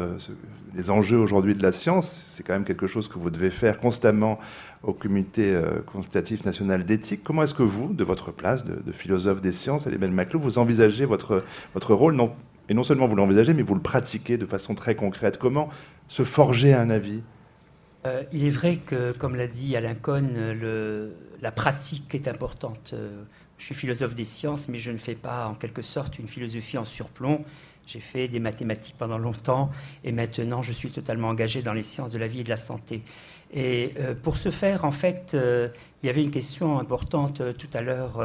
A: les enjeux aujourd'hui de la science. C'est quand même quelque chose que vous devez faire constamment au Comité euh, consultatif national d'éthique. Comment est-ce que vous, de votre place de, philosophe des sciences, Alibel Maclou, vous envisagez votre, votre rôle, Et non seulement vous l'envisagez, mais vous le pratiquez de façon très concrète? Comment se forger un avis?
D: Euh, Il est vrai que, comme l'a dit Alain Cohn, la pratique est importante. Euh, je suis philosophe des sciences, mais je ne fais pas en quelque sorte une philosophie en surplomb. J'ai fait des mathématiques pendant longtemps et maintenant je suis totalement engagé dans les sciences de la vie et de la santé. Et euh, pour ce faire, en fait, euh, il y avait une question importante euh, tout à l'heure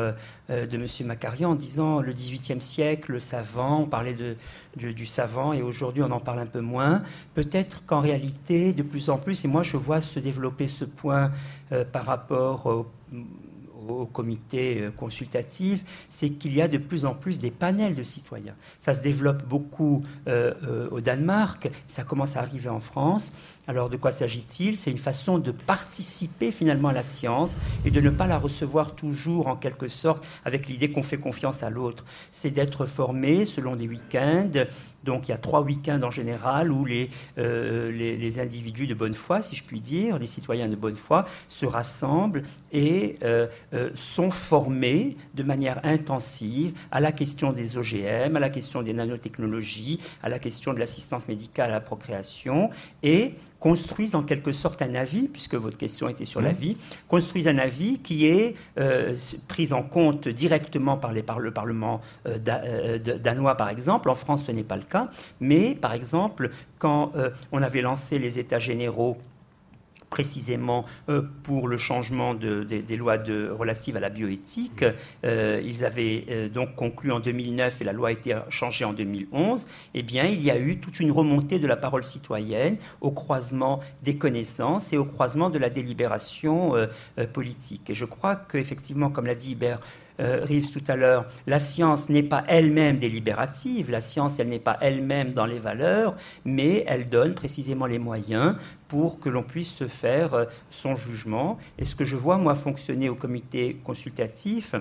D: de M. Macarian en disant le XVIIIe siècle, le savant, on parlait de, du savant et aujourd'hui on en parle un peu moins. Peut-être qu'en réalité, de plus en plus, et moi je vois se développer ce point par rapport au au comité euh, consultatif, c'est qu'il y a de plus en plus des panels de citoyens. Ça se développe beaucoup euh, euh, au Danemark, ça commence à arriver en France. Alors de quoi s'agit-il? C'est une façon de participer finalement à la science et de ne pas la recevoir toujours en quelque sorte avec l'idée qu'on fait confiance à l'autre. C'est d'être formé selon des week-ends, donc il y a trois week-ends en général où les, les, individus de bonne foi, si je puis dire, les citoyens de bonne foi, se rassemblent et euh, sont formés de manière intensive à la question des OGM, à la question des nanotechnologies, à la question de l'assistance médicale à la procréation et construisent en quelque sorte un avis, puisque votre question était sur l'avis, construisent un avis qui est euh, pris en compte directement par, les, par le Parlement euh, euh, danois, par exemple. En France, ce n'est pas le cas. Mais, par exemple, quand on avait lancé les États généraux précisément euh, pour le changement des lois relatives à la bioéthique. Euh, ils avaient euh, donc conclu en 2009 et la loi a été changée en 2011. Eh bien, il y a eu toute une remontée de la parole citoyenne au croisement des connaissances et au croisement de la délibération politique. Et je crois qu'effectivement, comme l'a dit Hubert euh, Rives tout à l'heure, la science n'est pas elle-même délibérative, la science, elle n'est pas elle-même dans les valeurs, mais elle donne précisément les moyens pour que l'on puisse se faire euh, son jugement. Et ce que je vois, moi, fonctionner au comité consultatif,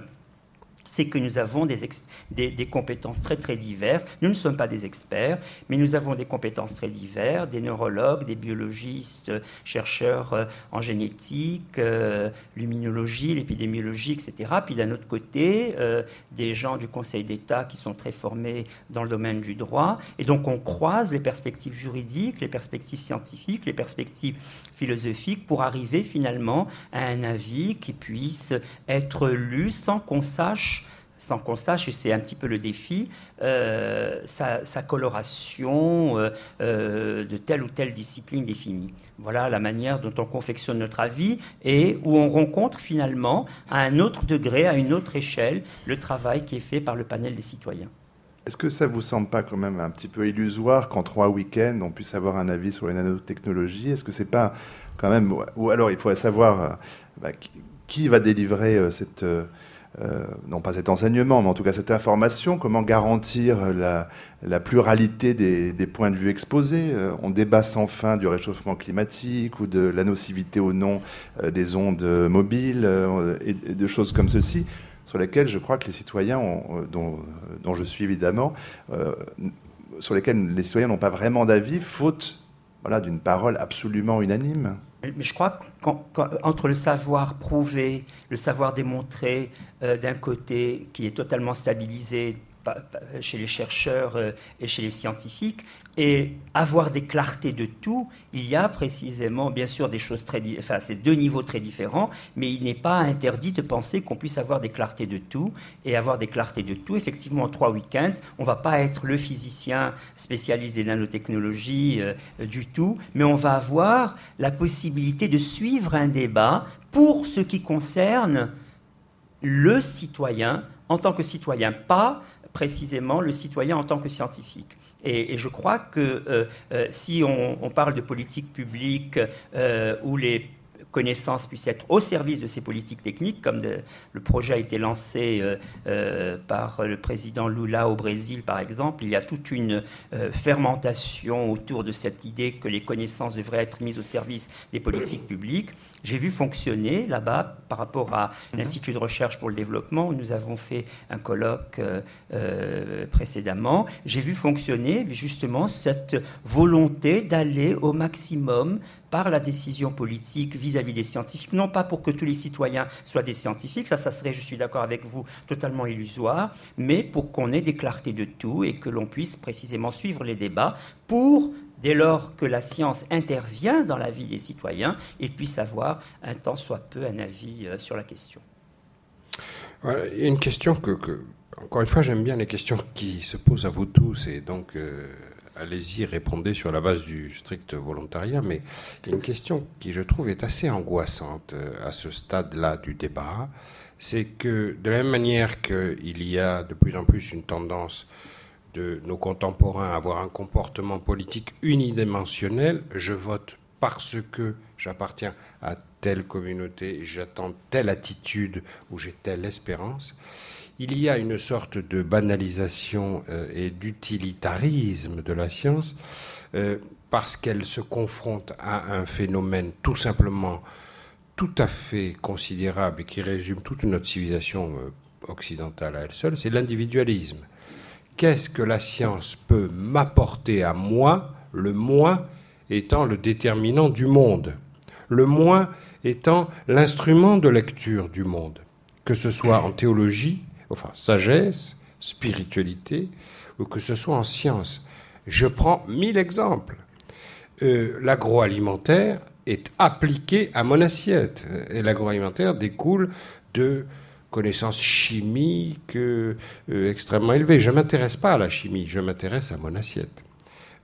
D: c'est que nous avons des, compétences très très diverses. Nous ne sommes pas des experts, mais nous avons des compétences très diverses, des neurologues, des biologistes, chercheurs euh, en génétique, euh, luminologie, l'épidémiologie, etc. Puis d'un autre côté, euh, des gens du Conseil d'État qui sont très formés dans le domaine du droit. Et donc on croise les perspectives juridiques, les perspectives scientifiques, les perspectives philosophiques pour arriver finalement à un avis qui puisse être lu sans qu'on sache sans qu'on sache, et c'est un petit peu le défi, euh, sa, coloration euh, euh, de telle ou telle discipline définie. Voilà la manière dont on confectionne notre avis et où on rencontre finalement à un autre degré, à une autre échelle, le travail qui est fait par le panel des citoyens.
A: Est-ce que ça vous semble pas quand même un petit peu illusoire qu'en trois week-ends on puisse avoir un avis sur les nanotechnologies? Est-ce que c'est pas quand même ou alors il faudrait savoir bah, qui va délivrer cette euh, non pas cet enseignement, mais en tout cas cette information, comment garantir la, pluralité des, points de vue exposés. Euh, on débat sans fin du réchauffement climatique ou de la nocivité ou non euh, des ondes mobiles et, de choses comme ceci, sur lesquelles je crois que les citoyens, dont, je suis évidemment, sur lesquels les citoyens n'ont pas vraiment d'avis, faute d'une parole absolument unanime.
D: Mais je crois qu'entre le savoir prouvé, le savoir démontré euh, d'un côté, qui est totalement stabilisé chez les chercheurs euh, et chez les scientifiques, et avoir des clartés de tout, il y a précisément, bien sûr, des choses très, enfin, c'est deux niveaux très différents, mais il n'est pas interdit de penser qu'on puisse avoir des clartés de tout et avoir des clartés de tout. Effectivement, en trois week-ends, on va pas être le physicien spécialiste des nanotechnologies euh, du tout, mais on va avoir la possibilité de suivre un débat pour ce qui concerne le citoyen en tant que citoyen, pas précisément le citoyen en tant que scientifique. Et, je crois que euh, euh, si on, parle de politique publique euh, où les connaissances puissent être au service de ces politiques techniques, comme le projet a été lancé par le président Lula au Brésil, par exemple. Il y a toute une fermentation autour de cette idée que les connaissances devraient être mises au service des politiques publiques. J'ai vu fonctionner là-bas par rapport à mhm. l'Institut de recherche pour le développement, où nous avons fait un colloque euh, euh, précédemment. J'ai vu fonctionner justement cette volonté d'aller au maximum par la décision politique vis-à-vis vis-à-vis des scientifiques, non pas pour que tous les citoyens soient des scientifiques, ça, ça serait, je suis d'accord avec vous, totalement illusoire, mais pour qu'on ait des clartés de tout et que l'on puisse précisément suivre les débats pour dès lors que la science intervient dans la vie des citoyens et puisse avoir un temps soit peu un avis euh, sur la question.
B: a une question que, encore une fois, j'aime bien les questions qui se posent à vous tous et donc euh, allez-y, répondez sur la base du strict volontariat, mais il y a une question qui, je trouve, est assez angoissante euh, à ce stade-là du débat. C'est que, de la même manière qu'il y a de plus en plus une tendance de nos contemporains à avoir un comportement politique unidimensionnel, je vote parce que j'appartiens à telle communauté, j'attends telle attitude ou j'ai telle espérance. Il y a une sorte de banalisation euh, et d'utilitarisme de la science euh, parce qu'elle se confronte à un phénomène tout simplement tout à fait considérable et qui résume toute notre civilisation euh, occidentale à elle seule, c'est l'individualisme qu'est-ce que la science peut m'apporter à moi, le moi étant le déterminant du monde, le moi étant l'instrument de lecture du monde, que ce soit en théologie, enfin sagesse, spiritualité, ou que ce soit en science? Je prends mille exemples. Euh, l'agroalimentaire est appliqué à mon assiette, et l'agroalimentaire découle de connaissances chimiques euh, extrêmement élevées. Je ne m'intéresse pas à la chimie, je m'intéresse à mon assiette.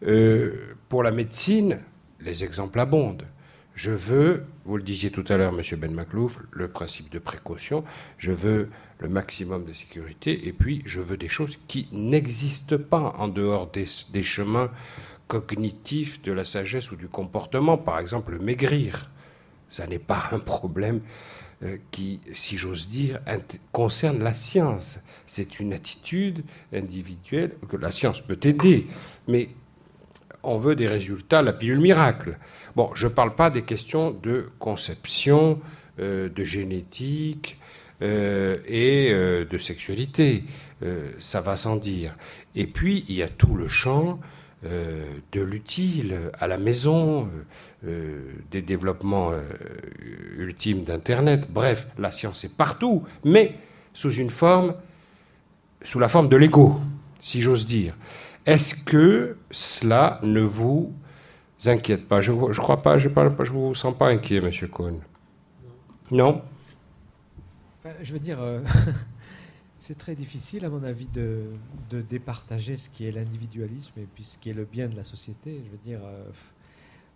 B: Euh, pour la médecine, les exemples abondent. Je veux, vous le disiez tout à l'heure, Monsieur Ben Maclouf, le principe de précaution, je veux le maximum de sécurité, et puis je veux des choses qui n'existent pas en dehors des, chemins cognitifs de la sagesse ou du comportement. Par exemple, maigrir, ça n'est pas un problème qui, si j'ose dire, concerne la science. C'est une attitude individuelle que la science peut aider, mais on veut des résultats, la pilule miracle. Bon, je ne parle pas des questions de conception, euh, de génétique euh, et de sexualité. ça va sans dire. Et puis, il y a tout le champ de l'utile à la maison, euh, des développements euh, ultimes d'Internet. Bref, la science est partout, mais sous une forme, sous la forme de l'ego, si j'ose dire. Est-ce que cela ne vous inquiète pas? Je ne crois pas, je ne vous sens pas inquiet, Monsieur Cohn. Non,
E: Je veux dire, euh, c'est très difficile, à mon avis, de, départager ce qui est l'individualisme et puis ce qui est le bien de la société. Je veux dire,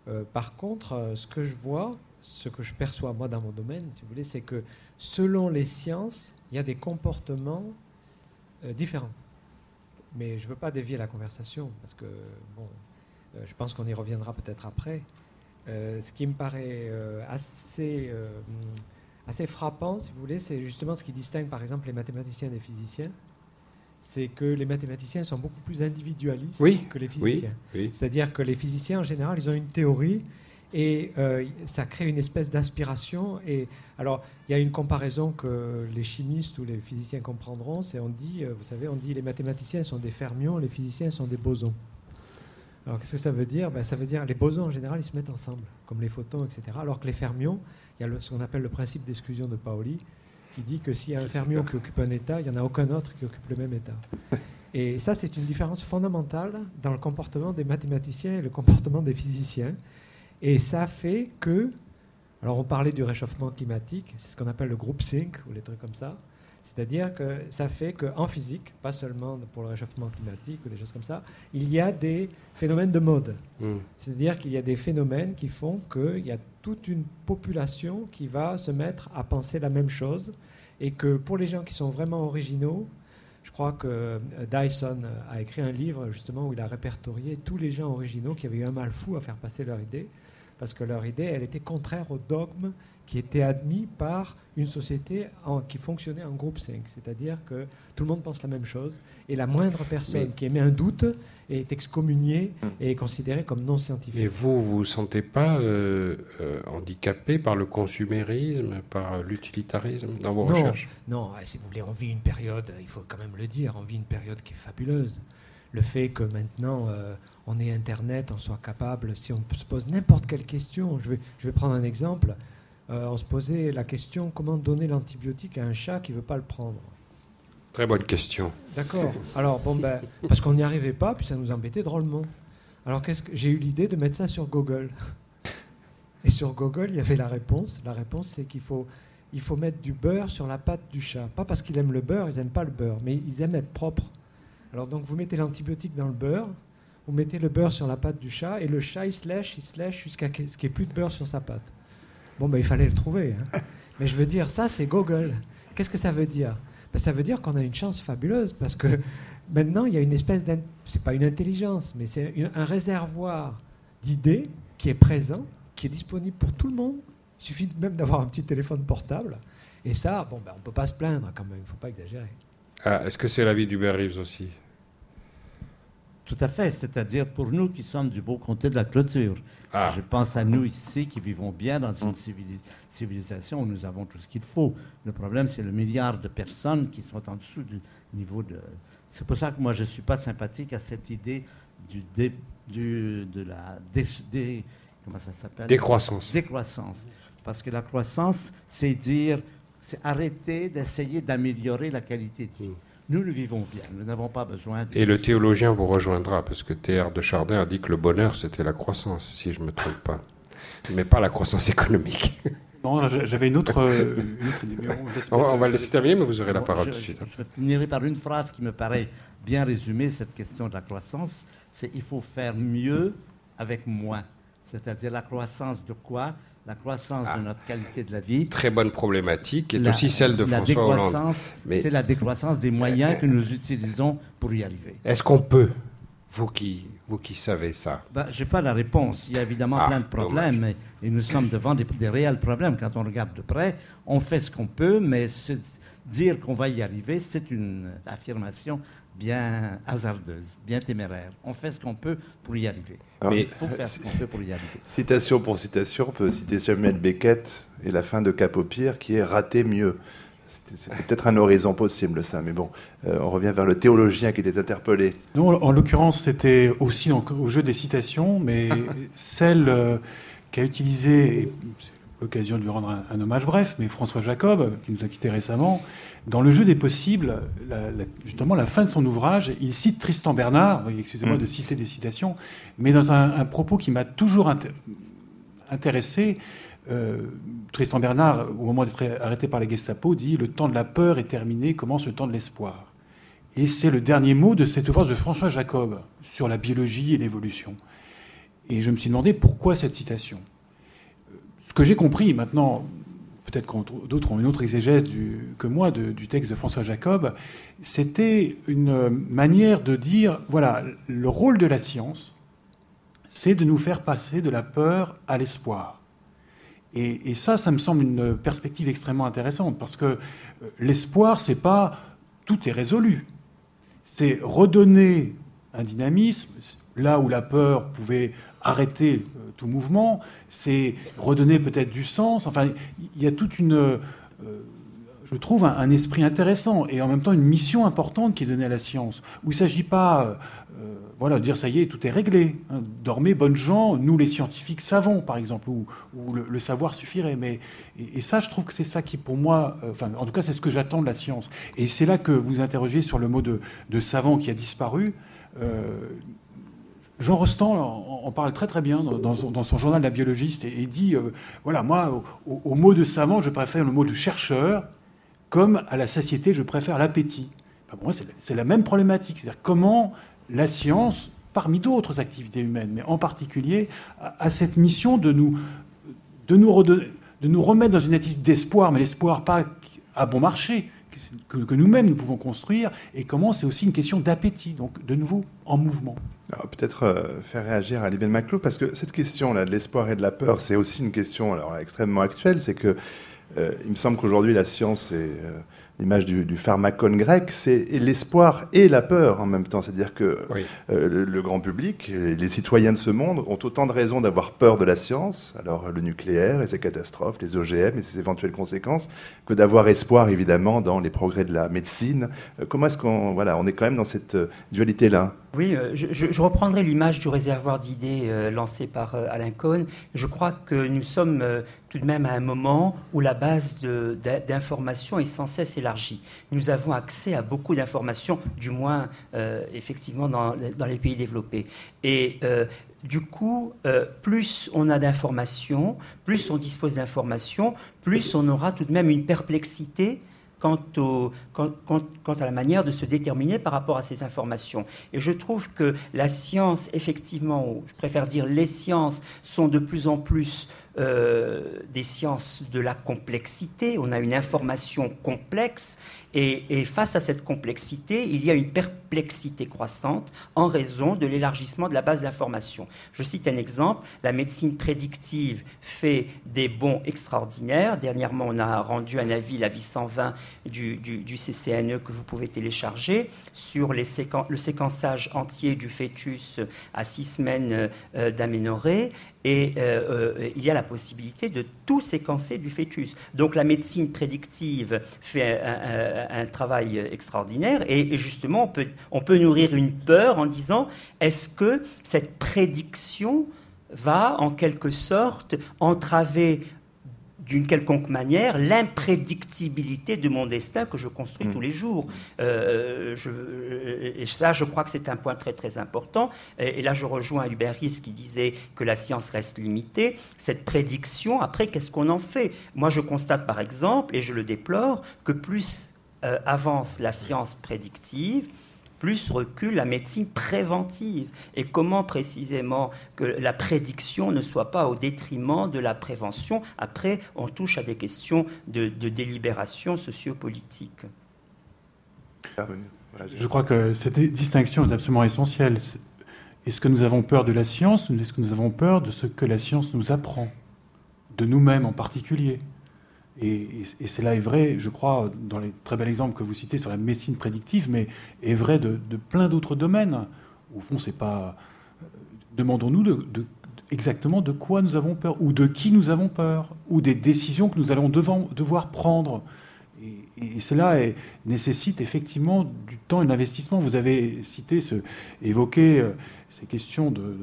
E: euh, par contre, euh, ce que je vois, ce que je perçois moi dans mon domaine, si vous voulez, c'est que selon les sciences, il y a des comportements euh, différents. Mais je ne veux pas dévier la conversation parce que bon, je pense qu'on y reviendra peut-être après. ce qui me paraît assez, assez frappant, si vous voulez, c'est justement ce qui distingue par exemple les mathématiciens des physiciens c'est que les mathématiciens sont beaucoup plus individualistes que les physiciens. C'est-à-dire que les physiciens, en général, ils ont une théorie et euh, ça crée une espèce d'aspiration. Et alors, il y a une comparaison que les chimistes ou les physiciens comprendront. C'est on dit, euh, vous savez, on dit les mathématiciens sont des fermions, les physiciens sont des bosons. Alors, qu'est-ce que ça veut dire? Ben, Ça veut dire les bosons, en général, ils se mettent ensemble, comme les photons, etc. Alors que les fermions, il y a ce qu'on appelle le principe d'exclusion de Pauli qui dit que s'il y a un fermion qui occupe un État, il n'y en a aucun autre qui occupe le même État. Et ça, c'est une différence fondamentale dans le comportement des mathématiciens et le comportement des physiciens. Et ça fait que, alors on parlait du réchauffement climatique, c'est ce qu'on appelle le groupe sync ou les trucs comme ça. C'est-à-dire que ça fait qu'en physique, pas seulement pour le réchauffement climatique ou des choses comme ça, il y a des phénomènes de mode. Hmm. C'est-à-dire qu'il y a des phénomènes qui font qu'il y a toute une population qui va se mettre à penser la même chose et que pour les gens qui sont vraiment originaux, je crois que euh, Dyson a écrit un livre justement où il a répertorié tous les gens originaux qui avaient eu un mal fou à faire passer leur idée parce que leur idée, elle était contraire au dogme qui était admis par une société qui fonctionnait en groupe 5. C'est-à-dire que tout le monde pense la même chose et la moindre personne qui émet un doute est excommuniée et est considérée comme non scientifique.
B: Et vous, vous ne sentez pas euh, euh, handicapé par le consumérisme, par l'utilitarisme dans vos recherches?
E: Non, si vous voulez, on vit une période, il faut quand même le dire, on vit une période qui est fabuleuse. Le fait que maintenant... Euh, on ait Internet, on soit capable, si on se pose n'importe quelle question, je vais, je vais prendre un exemple, euh, on se posait la question comment donner l'antibiotique à un chat qui ne veut pas le prendre?
B: Très bonne question.
E: D'accord. Alors, bon, ben, parce qu'on n'y arrivait pas, puis ça nous embêtait drôlement. Alors, qu'est-ce que j'ai eu l'idée de mettre ça sur Google. Et sur Google, il y avait la réponse. La réponse, c'est qu'il faut, il faut mettre du beurre sur la pâte du chat. Pas parce qu'il aime le beurre, ils n'aiment pas le beurre, mais ils aiment être propres. Alors, donc, vous mettez l'antibiotique dans le beurre, vous mettez le beurre sur la pâte du chat, et le chat, il se lèche, il se lèche jusqu'à ce qu'il n'y ait plus de beurre sur sa pâte. Bon, ben, il fallait le trouver. hein. Mais je veux dire, ça, c'est Google. Qu'est-ce que ça veut dire? Ben, Ça veut dire qu'on a une chance fabuleuse, parce que maintenant, il y a une espèce d'in- c'est pas une intelligence, mais c'est un réservoir d'idées qui est présent, qui est disponible pour tout le monde. Il suffit même d'avoir un petit téléphone portable. Et ça, bon, ben, on ne peut pas se plaindre quand même, il ne faut pas exagérer.
B: Ah, Est-ce que c'est l'avis d'Hubert Reeves aussi?
F: Tout à fait, c'est-à-dire pour nous qui sommes du beau comté de la clôture.
B: Ah.
F: Je pense à nous ici qui vivons bien dans une civili- civilisation où nous avons tout ce qu'il faut. Le problème, c'est le milliard de personnes qui sont en dessous du niveau de... C'est pour ça que moi, je ne suis pas sympathique à cette idée du dé- du, de la... dé- dé- comment ça s'appelle?
B: Décroissance.
F: Décroissance. Parce que la croissance, c'est dire, c'est arrêter d'essayer d'améliorer la qualité de vie. Nous, nous vivons bien. Nous n'avons pas besoin de...
B: Et le théologien vous rejoindra, parce que Théard de Chardin a dit que le bonheur, c'était la croissance, si je ne me trompe pas. Mais pas la croissance économique.
C: Non, j'a- j'avais une autre, une autre idée, mais on
B: va, le laisser terminer, mais vous aurez la
F: Bon,
B: parole
F: je,
B: tout de suite. hein.
F: je- je finirai par une phrase qui me paraît bien résumer cette question de la croissance. C'est il faut faire mieux avec moins. C'est-à-dire la croissance de quoi? La croissance
B: Ah.
F: de notre qualité de la vie.
B: Très bonne problématique, qui est
F: La-
B: aussi celle de
F: la
B: François Hollande.
F: C'est la décroissance des moyens que nous utilisons pour y arriver.
B: Est-ce qu'on peut, vous qui, vous qui savez ça,
F: Ben, je n'ai pas la réponse. Il y a évidemment
B: Ah,
F: plein de problèmes et, et nous sommes devant des, des réels problèmes quand on regarde de près. On fait ce qu'on peut, mais dire qu'on va y arriver, c'est une affirmation bien hasardeuse, bien téméraire. On fait ce qu'on peut pour y arriver.
A: Alors,
F: Mais il
A: c'est-
F: faut faire ce qu'on peut pour y arriver.
A: Citation pour citation, on peut citer Samuel Beckett et la fin de Cap au pire qui est raté mieux. C'était c'était peut-être un horizon possible, ça, mais bon, euh, on revient vers le théologien qui était interpellé.
C: Non, en l'occurrence, c'était aussi donc au jeu des citations, mais celle euh, qu'a utilisée, c'est l'occasion de lui rendre un, un hommage bref, mais François Jacob, qui nous a quittés récemment, dans le jeu des possibles, la- la- justement, la fin de son ouvrage, il cite Tristan Bernard, excusez-moi
A: Mm.
C: de citer des citations, mais dans un, un propos qui m'a toujours inté- intéressé. euh, Tristan Bernard, au moment d'être arrêté par la Gestapo, dit Le temps de la peur est terminé, commence le temps de l'espoir. Et c'est le dernier mot de cet ouvrage de François Jacob sur la biologie et l'évolution. Et je me suis demandé pourquoi cette citation. Ce que j'ai compris maintenant, peut-être que d'autres ont une autre exégèse que moi du texte de François Jacob, c'était une manière de dire, voilà, le rôle de la science, c'est de nous faire passer de la peur à l'espoir. Et, et ça, ça me semble une perspective extrêmement intéressante, parce que euh, l'espoir, c'est pas tout est résolu. C'est redonner un dynamisme, là où la peur pouvait arrêter euh, tout mouvement, c'est redonner peut-être du sens. Enfin, il y a toute une, euh, je trouve, un, esprit intéressant et en même temps une mission importante qui est donnée à la science, où il ne s'agit pas euh, voilà, de dire ça y est, tout est réglé. hein. dormez, bonnes gens, nous les scientifiques savons, par exemple, où, le, savoir suffirait. Mais, et, ça, je trouve que c'est ça qui, pour moi, enfin, en tout cas, c'est ce que j'attends de la science. Et c'est là que vous interrogez sur le mot de savant qui a disparu. Jean Rostand en, parle très très bien dans, son, journal La biologiste et, dit euh, voilà, moi, au, mot de savant, je préfère le mot de chercheur, comme à la satiété, je préfère l'appétit. Ben, c'est la même problématique. C'est-à-dire comment la science, parmi d'autres activités humaines, mais en particulier, a, cette mission de nous remettre dans une attitude d'espoir, mais l'espoir pas à bon marché, que, nous-mêmes nous pouvons construire, et comment c'est aussi une question d'appétit, donc de nouveau en mouvement.
A: Peut-être euh, faire réagir à Libel Maclou, parce que cette question-là de l'espoir et de la peur, c'est aussi une question extrêmement actuelle. C'est que euh, il me semble qu'aujourd'hui, la science est, euh, l'image du, du, pharmacone grec, c'est l'espoir et la peur en même temps. C'est-à-dire que euh, le, grand public, les citoyens de ce monde ont autant de raisons d'avoir peur de la science, alors le nucléaire et ses catastrophes, les OGM et ses éventuelles conséquences, que d'avoir espoir évidemment dans les progrès de la médecine. Euh, comment est-ce qu'on voilà, on est quand même dans cette euh, dualité-là?
D: Oui, je, je, reprendrai l'image du réservoir d'idées lancé par Alain Cohn. Je crois que nous sommes tout de même à un moment où la base d'information est sans cesse élargie. Nous avons accès à beaucoup d'informations, du moins euh, effectivement dans, les pays développés. Et euh, du coup, euh, plus on a d'informations, plus on dispose d'informations, plus on aura tout de même une perplexité quant, au, quant, à la manière de se déterminer par rapport à ces informations. Et je trouve que la science, effectivement, ou je préfère dire les sciences, sont de plus en plus euh, des sciences de la complexité. On a une information complexe et, face à cette complexité, il y a une perplexité croissante en raison de l'élargissement de la base d'information. Je cite un exemple. La médecine prédictive fait des bons extraordinaires. Dernièrement, on a rendu un avis, l'avis 120 du, CCNE que vous pouvez télécharger sur le séquençage entier du fœtus à six semaines euh, d'aménorrhée et euh, euh, il y a la possibilité de tout séquencer du fœtus. Donc la médecine prédictive fait un, travail extraordinaire et, justement on peut, on peut nourrir une peur en disant est-ce que cette prédiction va en quelque sorte entraver d'une quelconque manière l'imprédictibilité de mon destin que je construis tous mm. les jours. Euh, je, et ça, je crois que c'est un point très très important. Et, là, je rejoins Hubert Reeves qui disait que la science reste limitée. Cette prédiction, après, qu'est-ce qu'on en fait? Moi, je constate par exemple, et je le déplore, que plus euh, avance la science prédictive, plus recule la médecine préventive. Et comment précisément que la prédiction ne soit pas au détriment de la prévention Après, on touche à des questions de, délibération sociopolitique.
C: Je crois que cette distinction est absolument essentielle. Est-ce que nous avons peur de la science ou est-ce que nous avons peur de ce que la science nous apprend? De nous-mêmes en particulier et, cela est vrai, je crois, dans les très bel exemples que vous citez sur la médecine prédictive, mais est vrai de, plein d'autres domaines. Au fond, c'est pas. Euh, demandons-nous de, exactement de quoi nous avons peur, ou de qui nous avons peur, ou des décisions que nous allons devoir prendre. Et, cela nécessite effectivement du temps et de l'investissement. Vous avez cité, évoqué euh, ces questions de,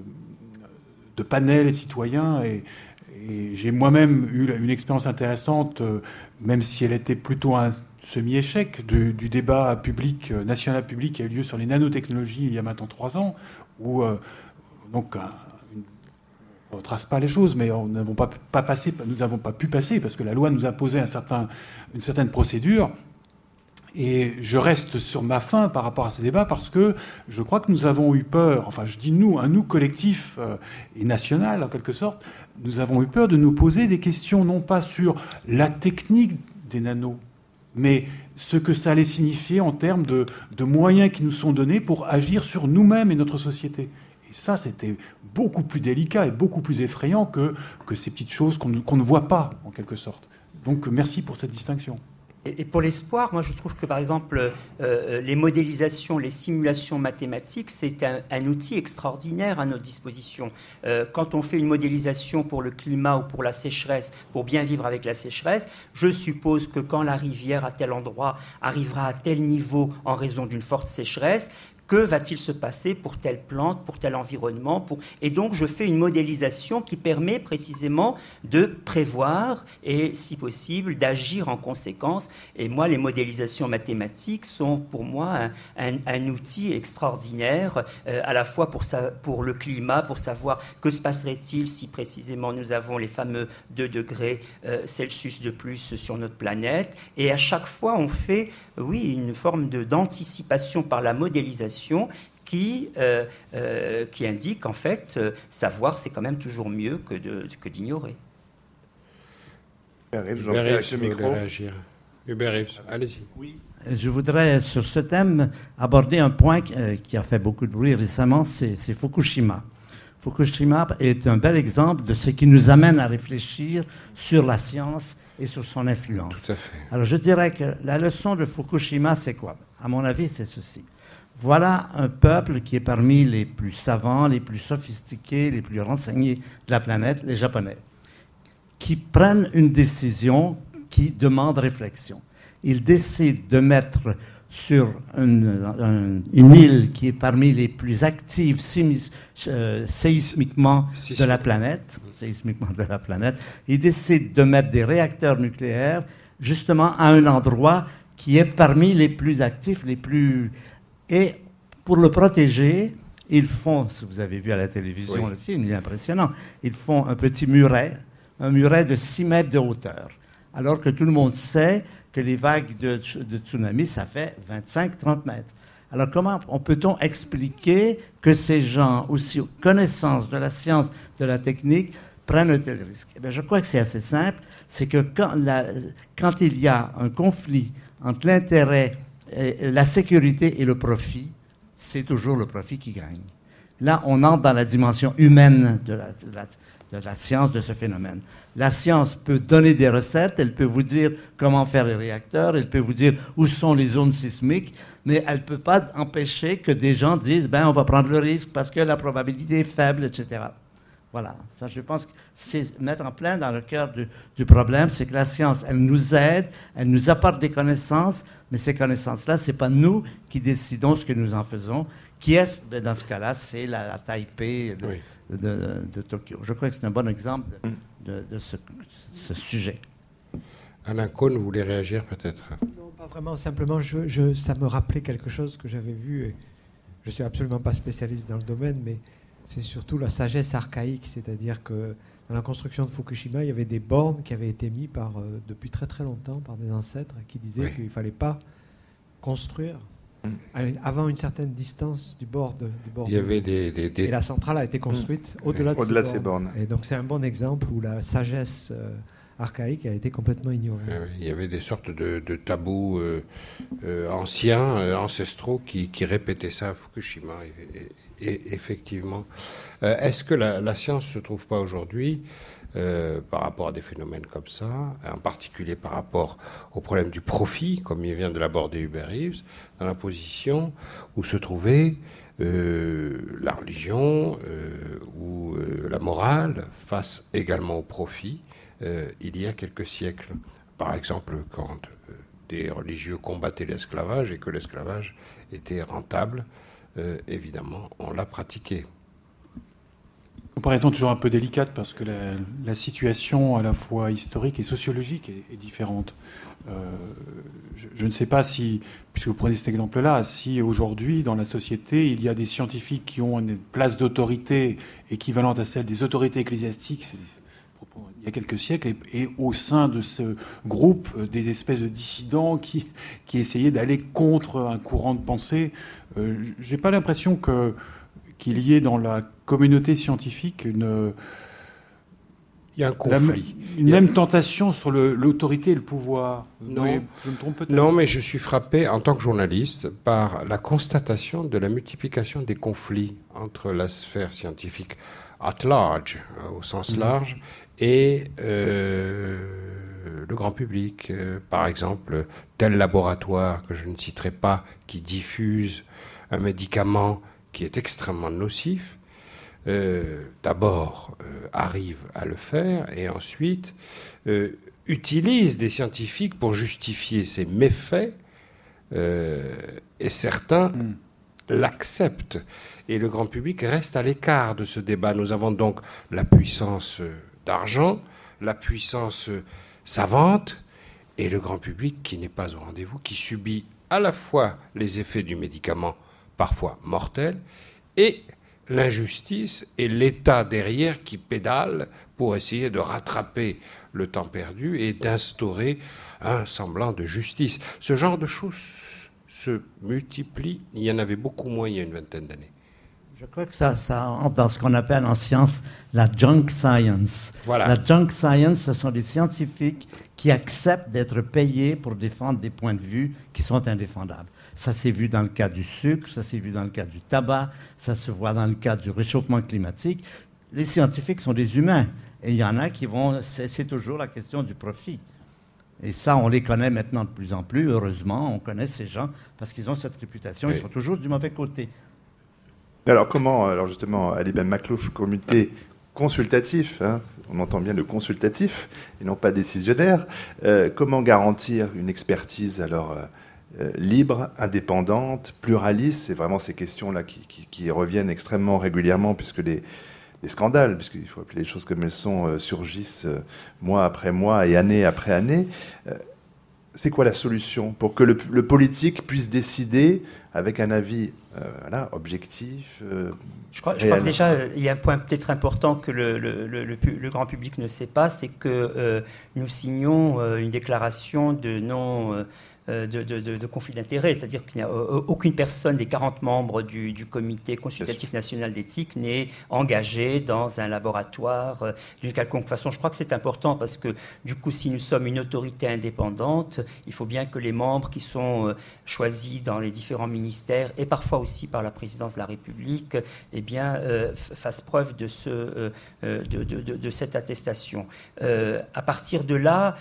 C: de panels citoyens et j'ai moi-même eu une expérience intéressante, euh, même si elle était plutôt un semi-échec du, débat public, euh, national public qui a eu lieu sur les nanotechnologies il y a maintenant trois ans, où euh, donc on ne trace pas les choses, mais nous n'avons pas pu passer parce que la loi nous posé un certain, une certaine procédure. Et je reste sur ma faim par rapport à ces débats parce que je crois que nous avons eu peur, enfin je dis nous, un nous collectif et national en quelque sorte, nous avons eu peur de nous poser des questions non pas sur la technique des nanos, mais ce que ça allait signifier en termes de, moyens qui nous sont donnés pour agir sur nous-mêmes et notre société. Et ça, c'était beaucoup plus délicat et beaucoup plus effrayant que ces petites choses qu'on ne voit pas, en quelque sorte. Donc merci pour cette distinction.
D: Et pour l'espoir, moi je trouve que par exemple euh, euh, les modélisations, les simulations mathématiques, c'est un, outil extraordinaire à notre disposition. Euh, quand on fait une modélisation pour le climat ou pour la sécheresse, pour bien vivre avec la sécheresse, je suppose que quand la rivière à tel endroit arrivera à tel niveau en raison d'une forte sécheresse, que va-t-il se passer pour telle plante, pour tel environnement. Et donc, je fais une modélisation qui permet précisément de prévoir et, si possible, d'agir en conséquence. Et moi, les modélisations mathématiques sont pour moi un, outil extraordinaire, euh, à la fois pour, pour le climat, pour savoir que se passerait-il si précisément nous avons les fameux 2 degrés euh, Celsius de plus sur notre planète. Et à chaque fois, on fait, oui, une forme d'anticipation par la modélisation qui, euh, euh, qui indique en fait euh, savoir c'est quand même toujours mieux que, de, que d'ignorer.
B: allez-y.
F: Oui. Je voudrais sur ce thème aborder un point qui a fait beaucoup de bruit récemment, c'est, Fukushima. Fukushima est un bel exemple de ce qui nous amène à réfléchir sur la science et sur son influence.
B: Tout à fait.
F: Alors je dirais que la leçon de Fukushima, c'est quoi? À mon avis, c'est ceci. Voilà un peuple qui est parmi les plus savants, les plus sophistiqués, les plus renseignés de la planète, les Japonais, qui prennent une décision qui demande réflexion. Ils décident de mettre sur une, île qui est parmi les plus actives euh, séismiquement de la planète, séismiquement de la planète, ils décident de mettre des réacteurs nucléaires justement à un endroit qui est parmi les plus actifs, les plus et pour le protéger, ils font, si vous avez vu à la télévision le film, il est impressionnant, ils font un petit muret, un muret de 6 mètres de hauteur, alors que tout le monde sait que les vagues de, tsunami, ça fait 25-30 mètres. Alors comment peut-on expliquer que ces gens, aussi connaissance de la science, de la technique, prennent un tel risque? Eh Je crois que c'est assez simple. C'est que quand, quand, il y a un conflit entre l'intérêt, la sécurité et le profit, c'est toujours le profit qui gagne. Là, on entre dans la dimension humaine de la science de ce phénomène. La science peut donner des recettes, elle peut vous dire comment faire les réacteurs, elle peut vous dire où sont les zones sismiques, mais elle ne peut pas empêcher que des gens disent ben, on va prendre le risque parce que la probabilité est faible, etc. Voilà, ça je pense que c'est mettre en plein dans le cœur du, du problème, c'est que la science, elle nous aide, elle nous apporte des connaissances, mais ces connaissances-là, ce n'est pas nous qui décidons ce que nous en faisons. Qui est-ce? Ben, Dans ce cas-là, c'est la, Taipei de, de, Tokyo. Je crois que c'est un bon exemple de, de, ce, sujet.
B: Alain Cohn voulait réagir peut-être?
E: Non, pas vraiment. Simplement, je, ça me rappelait quelque chose que j'avais vu. Et je ne suis absolument pas spécialiste dans le domaine, mais c'est surtout la sagesse archaïque. C'est-à-dire que dans la construction de Fukushima, il y avait des bornes qui avaient été mises par, euh, depuis très très longtemps par des ancêtres qui disaient qu'il ne fallait pas construire avant une certaine distance du bord de, du bord.
B: Il y avait des,
E: Et la centrale a été construite mmh. au-delà de, ces bornes. Et donc c'est un bon exemple où la sagesse euh, archaïque a été complètement ignorée.
B: il y avait des sortes de, tabous euh, euh, anciens, ancestraux, qui, répétaient ça à Fukushima. Et, effectivement, est-ce que la, science se trouve pas aujourd'hui euh, par rapport à des phénomènes comme ça, en particulier par rapport au problème du profit, comme il vient de l'aborder Hubert Reeves, dans la position où se trouvait euh, la religion euh, ou la morale face également au profit il y a quelques siècles? Par exemple, quand des religieux combattaient l'esclavage et que l'esclavage était rentable, évidemment, on l'a pratiqué
C: comparaison toujours un peu délicate parce que la, situation à la fois historique et sociologique est, différente. Euh, je, ne sais pas si, puisque vous prenez cet exemple-là, si aujourd'hui dans la société il y a des scientifiques qui ont une place d'autorité équivalente à celle des autorités ecclésiastiques il y a quelques siècles, et, au sein de ce groupe, euh, des espèces de dissidents qui, qui essayaient d'aller contre un courant de pensée. Euh, je n'ai pas l'impression que qu'il y ait dans la communauté scientifique une,
B: il y a un conflit.
C: une même tentation sur l'autorité et le pouvoir.
B: Non, je me trompe peut-être. Non, mais je suis frappé en tant que journaliste par la constatation de la multiplication des conflits entre la sphère scientifique at large, euh, au sens mhm. large, et euh, le grand public. Euh, par exemple, tel laboratoire que je ne citerai pas qui diffuse un médicament qui est extrêmement nocif, euh, d'abord euh, arrive à le faire et ensuite euh, utilise des scientifiques pour justifier ses méfaits et certains hmm. l'acceptent et le grand public reste à l'écart de ce débat. Nous avons donc la puissance d'argent, la puissance savante et le grand public qui n'est pas au rendez-vous, qui subit à la fois les effets du médicament parfois mortels, et l'injustice et l'État derrière qui pédale pour essayer de rattraper le temps perdu et d'instaurer un semblant de justice. Ce genre de choses se multiplie. Il y en avait beaucoup moins il y a une vingtaine d'années.
F: Je crois que ça, ça entre dans ce qu'on appelle en science la junk science. Voilà. La junk science, ce sont des scientifiques qui acceptent d'être payés pour défendre des points de vue qui sont indéfendables. Ça s'est vu dans le cas du sucre, ça s'est vu dans le cas du tabac, ça se voit dans le cas du réchauffement climatique. Les scientifiques sont des humains. Et il y en a qui vont. C'est toujours la question du profit. Et ça, on les connaît maintenant de plus en plus. Heureusement, on connaît ces gens parce qu'ils ont cette réputation. Ils sont toujours du mauvais côté.
A: Alors, comment, alors justement, Ali Ben comité consultatif, hein, on entend bien le consultatif et non pas décisionnaire, euh, comment garantir une expertise alors euh, euh, libre, indépendante, pluraliste? C'est vraiment ces questions-là qui, reviennent extrêmement régulièrement puisque les, scandales, puisqu'il faut appeler les choses comme elles sont, surgissent mois après mois et année après année. C'est quoi la solution pour que le, politique puisse décider avec un avis voilà, objectif
D: je, crois, je crois, que déjà, il y a un point peut-être important que le, le, le, grand public ne sait pas, c'est que nous signons une déclaration de non euh, de, conflit d'intérêts, c'est-à-dire a euh, aucune personne des 40 membres du, comité consultatif national d'éthique n'est engagée dans un laboratoire euh, d'une quelconque façon. Je crois que c'est important parce que du coup, si nous sommes une autorité indépendante, il faut bien que les membres qui sont choisis dans les différents ministères et parfois aussi par la présidence de la République, eh bien, fassent preuve de, ce, de, cette attestation. à partir de là,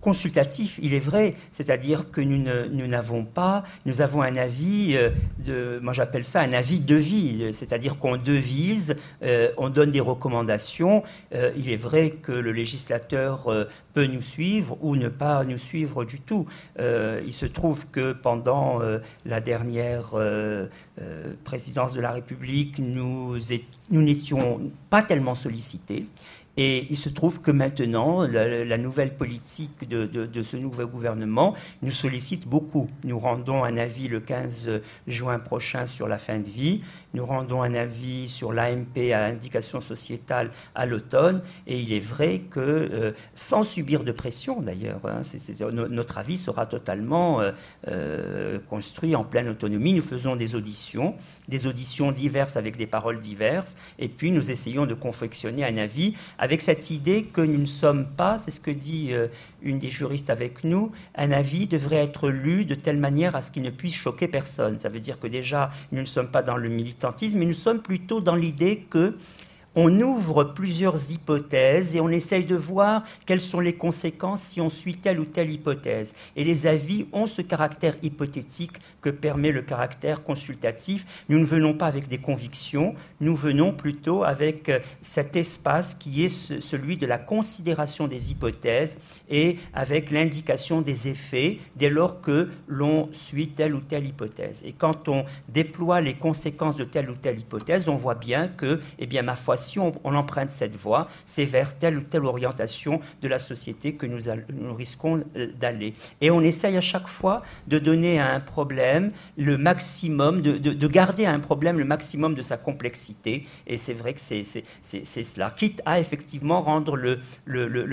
D: consultatif, il est vrai, c'est-à-dire que nous n'avons pas, nous avons un avis euh, de, moi j'appelle ça un avis de vie, c'est-à-dire qu'on devise, euh, on donne des recommandations. Euh, il est vrai que le législateur peut nous suivre ou ne pas nous suivre du tout. il se trouve que pendant la dernière présidence de la République, nous n'étions pas tellement sollicités. Et il se trouve que maintenant, la, nouvelle politique de, ce nouveau gouvernement nous sollicite beaucoup. Nous rendons un avis le 15 juin prochain sur la fin de vie. Nous rendons un avis sur l'AMP à indication sociétale à l'automne. Et il est vrai que, euh, sans subir de pression d'ailleurs, hein, notre avis sera totalement euh, euh, construit en pleine autonomie. Nous faisons des auditions, des auditions diverses avec des paroles diverses. Et puis nous essayons de confectionner un avis avec cette idée que nous ne sommes pas, c'est ce que dit une des juristes avec nous, un avis devrait être lu de telle manière à ce qu'il ne puisse choquer personne. Ça veut dire que déjà, nous ne sommes pas dans le militantisme, mais nous sommes plutôt dans l'idée que on ouvre plusieurs hypothèses et on essaye de voir quelles sont les conséquences si on suit telle ou telle hypothèse. Et les avis ont ce caractère hypothétique que permet le caractère consultatif. Nous ne venons pas avec des convictions, nous venons plutôt avec euh, cet espace qui est celui de la considération des hypothèses et avec l'indication des effets dès lors que l'on suit telle ou telle hypothèse. Et quand on déploie les conséquences de telle ou telle hypothèse, on voit bien que, eh bien, ma foi, si on, emprunte cette voie, c'est vers telle ou telle orientation de la société que nous, risquons euh, d'aller. Et on essaye à chaque fois de donner à un problème le maximum, de, garder à un problème le maximum de sa complexité. Et c'est vrai que c'est cela, quitte à effectivement rendre le,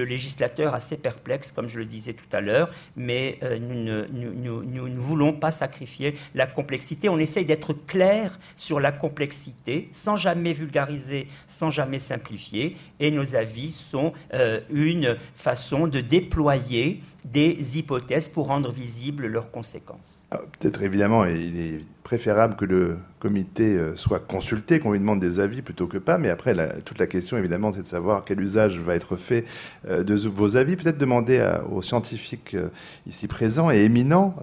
D: législateur assez perplexe, comme je le disais tout à l'heure, mais euh, nous, nous ne voulons pas sacrifier la complexité. On essaye d'être clair sur la complexité, sans jamais vulgariser, sans jamais simplifier, et nos avis sont euh, une façon de déployer des hypothèses pour rendre visibles leurs conséquences.
A: Ah, peut-être évidemment, il est préférable que le comité euh, soit consulté, qu'on lui demande des avis plutôt que pas, mais après, toute la question évidemment, c'est de savoir quel usage va être fait euh, de vos avis. Peut-être demander aux scientifiques ici présents et éminents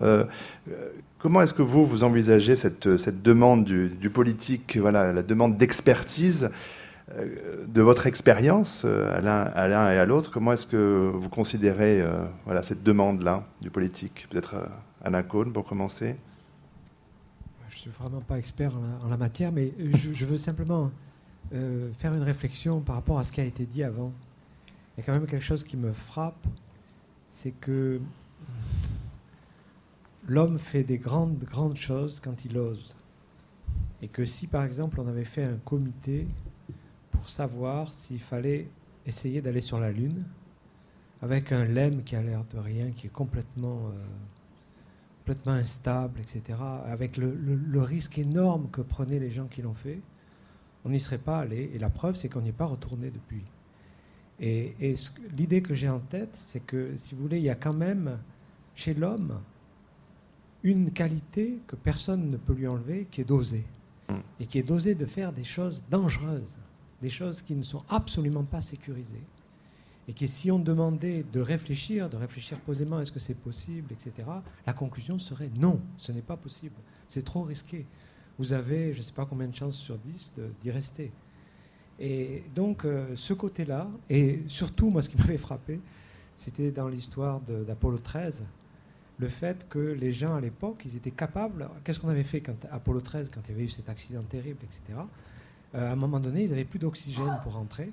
A: Comment est-ce que vous, vous envisagez cette, demande du, du, politique, voilà, la demande d'expertise de votre expérience euh, à l'un et à l'autre, comment est-ce que vous considérez euh, cette demande-là du politique Peut-être Alain Cohn pour commencer?
E: Je ne suis vraiment pas expert en la, matière, mais je, veux simplement faire une réflexion par rapport à ce qui a été dit avant. Il y a quand même quelque chose qui me frappe, c'est que l'homme fait des grandes choses quand il ose. Et que si, par exemple, on avait fait un comité savoir s'il fallait essayer d'aller sur la Lune avec un LEM qui a l'air de rien, qui est complètement, euh, complètement instable, etc., avec le, risque énorme que prenaient les gens qui l'ont fait, on n'y serait pas allé. Et la preuve, c'est qu'on n'y est pas retourné depuis. Et, et l'idée que j'ai en tête, c'est que, si vous voulez, il y a quand même chez l'homme une qualité que personne ne peut lui enlever, qui est d'oser.
A: Mm.
E: Et qui est d'oser de faire des choses dangereuses, des choses qui ne sont absolument pas sécurisées. Et qui, si on demandait de réfléchir, de réfléchir posément, est-ce que c'est possible, etc., la conclusion serait non, ce n'est pas possible. C'est trop risqué. Vous avez, je ne sais pas combien de chances sur 10 de- d'y rester. Et donc, euh, ce côté-là, et surtout, moi, ce qui m'avait frappé, c'était dans l'histoire d'Apollo 13, le fait que les gens à l'époque, ils étaient capables. Qu'est-ce qu'on avait fait quand Apollo 13, quand il y avait eu cet accident terrible, etc. euh, à un moment donné, ils n'avaient plus d'oxygène pour rentrer.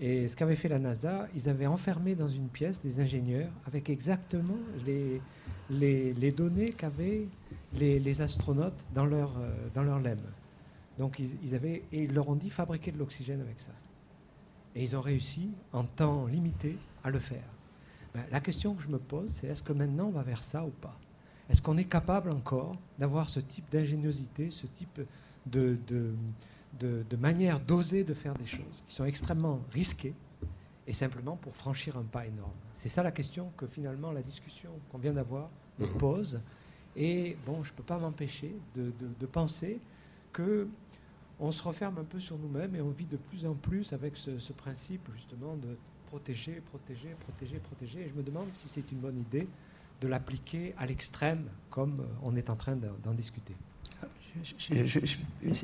E: Et ce qu'avait fait la NASA, ils avaient enfermé dans une pièce des ingénieurs avec exactement les, données qu'avaient les, astronautes dans leur, euh, dans leur LEM. Donc ils, ils avaient, et ils leur ont dit fabriquer de l'oxygène avec ça. Et ils ont réussi, en temps limité, à le faire. Ben, la question que je me pose, c'est est-ce que maintenant on va vers ça ou pas? Est-ce qu'on est capable encore d'avoir ce type d'ingéniosité, ce type de, de, de, de manière d'oser de faire des choses qui sont extrêmement risquées et simplement pour franchir un pas énorme C'est ça la question que finalement la discussion qu'on vient d'avoir me
B: Mhm.
E: pose. Et bon, je ne peux pas m'empêcher de, de- de penser que on se referme un peu sur nous-mêmes et on vit de plus en plus avec ce, ce principe justement de protéger, protéger, protéger, protéger. Et je me demande si c'est une bonne idée de l'appliquer à l'extrême comme euh, on est en train d'en discuter.
D: Je- je- je-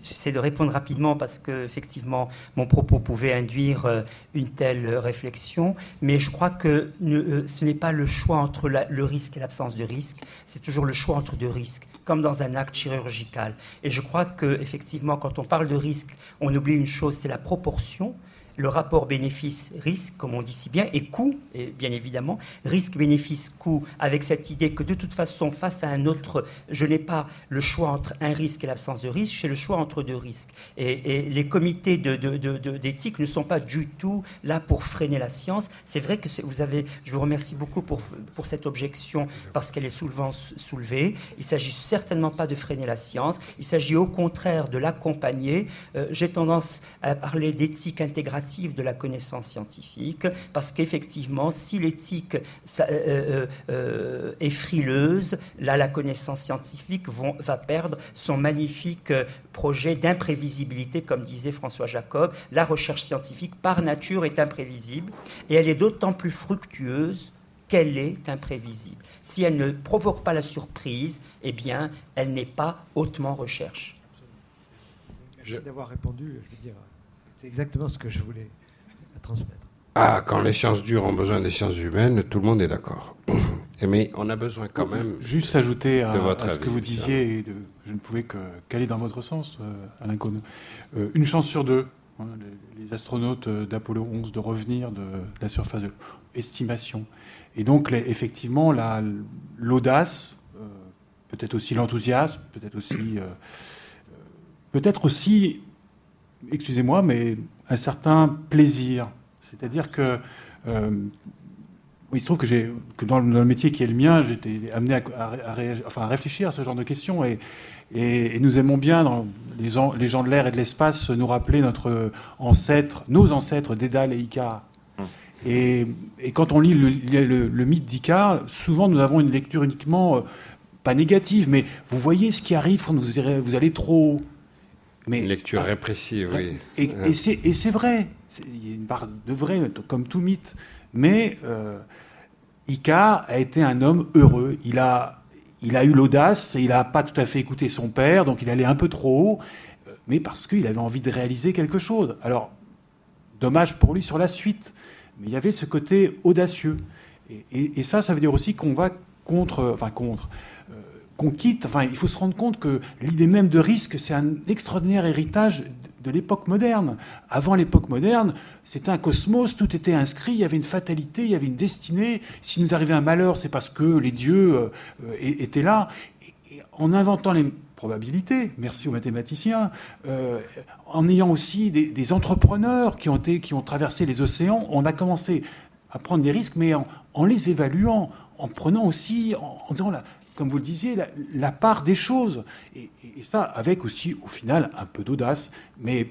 D: J'essaie de répondre rapidement parce que effectivement mon propos pouvait induire euh, une telle réflexion, mais je crois que euh, ce n'est pas le choix entre le risque et l'absence de risque, c'est toujours le choix entre deux risques, comme dans un acte chirurgical. Et je crois que effectivement, quand on parle de risque, on oublie une chose, c'est la proportion. Le rapport bénéfice-risque, comme on dit si bien, et coût, et bien évidemment, risque-bénéfice-coût, avec cette idée que de toute façon, face à un autre, je n'ai pas le choix entre un risque et l'absence de risque, j'ai le choix entre deux risques. Et, les comités d'éthique ne sont pas du tout là pour freiner la science. C'est vrai que vous avez, je vous remercie beaucoup pour, pour cette objection, parce qu'elle est souvent soulevée. Il s'agit certainement pas de freiner la science, il s'agit au contraire de l'accompagner. Euh, j'ai tendance à parler d'éthique intégrative de la connaissance scientifique, parce qu'effectivement, si l'éthique euh, euh, euh, est frileuse, là, la connaissance scientifique va perdre son magnifique projet d'imprévisibilité, comme disait François Jacob. La recherche scientifique, par nature, est imprévisible, et elle est d'autant plus fructueuse qu'elle est imprévisible. Si elle ne provoque pas la surprise, eh bien, elle n'est pas hautement recherche.
E: Merci d'avoir répondu, je veux dire, c'est exactement ce que je voulais transmettre.
B: Ah, quand les sciences dures ont besoin des sciences humaines, tout le monde est d'accord. Mais on a besoin quand même.
C: Juste ajouter à,
B: de votre
C: à ce que vous disiez, et de- je ne pouvais que- qu'aller dans votre sens, euh, Alain Cohn. Euh, une chance sur deux, hein, les, les astronautes euh, d'Apollo 11 de revenir de, la surface de estimation. Et donc, les- effectivement, la- l'audace, euh, peut-être aussi l'enthousiasme, peut-être aussi, peut-être aussi, excusez-moi, mais un certain plaisir. C'est-à-dire que euh, il se trouve que, j'ai, que dans, le, métier qui est le mien, j'étais amené à, à- à réagir- enfin, à réfléchir à ce genre de questions. Et, et- et nous aimons bien, dans les, en- les gens de l'air et de l'espace, nous rappeler notre ancêtre, nos ancêtres Dédale et Icare. Et, et quand on lit le, le- le mythe d'Icare, souvent nous avons une lecture uniquement, euh, pas négative, mais vous voyez ce qui arrive quand vous, vous allez trop haut. Mais,
B: Une lecture répressive, oui.
C: et, et c'est, vrai, il y a une part de vrai, comme tout mythe. Mais euh, Icare a été un homme heureux. Il a, il a eu l'audace il n'a pas tout à fait écouté son père, donc il allait un peu trop haut, euh, mais parce qu'il avait envie de réaliser quelque chose. Alors, dommage pour lui sur la suite, mais il y avait ce côté audacieux. Et, et- et ça, ça veut dire aussi qu'on va contre, enfin contre, qu'on quitte. Enfin, il faut se rendre compte que l'idée même de risque, c'est un extraordinaire héritage de- l'époque moderne. Avant l'époque moderne, c'était un cosmos, tout était inscrit, il y avait une fatalité, il y avait une destinée. Si nous arrivait un malheur, c'est parce que les dieux euh, étaient là. En inventant les probabilités, merci aux mathématiciens, euh, en ayant aussi des, entrepreneurs qui ont, été, qui ont traversé les océans, on a commencé à prendre des risques, mais en, en les évaluant, en prenant aussi, en, en disant, la- comme vous le disiez, la, la part des choses. Et, et- et ça, avec aussi, au final, un peu d'audace, mais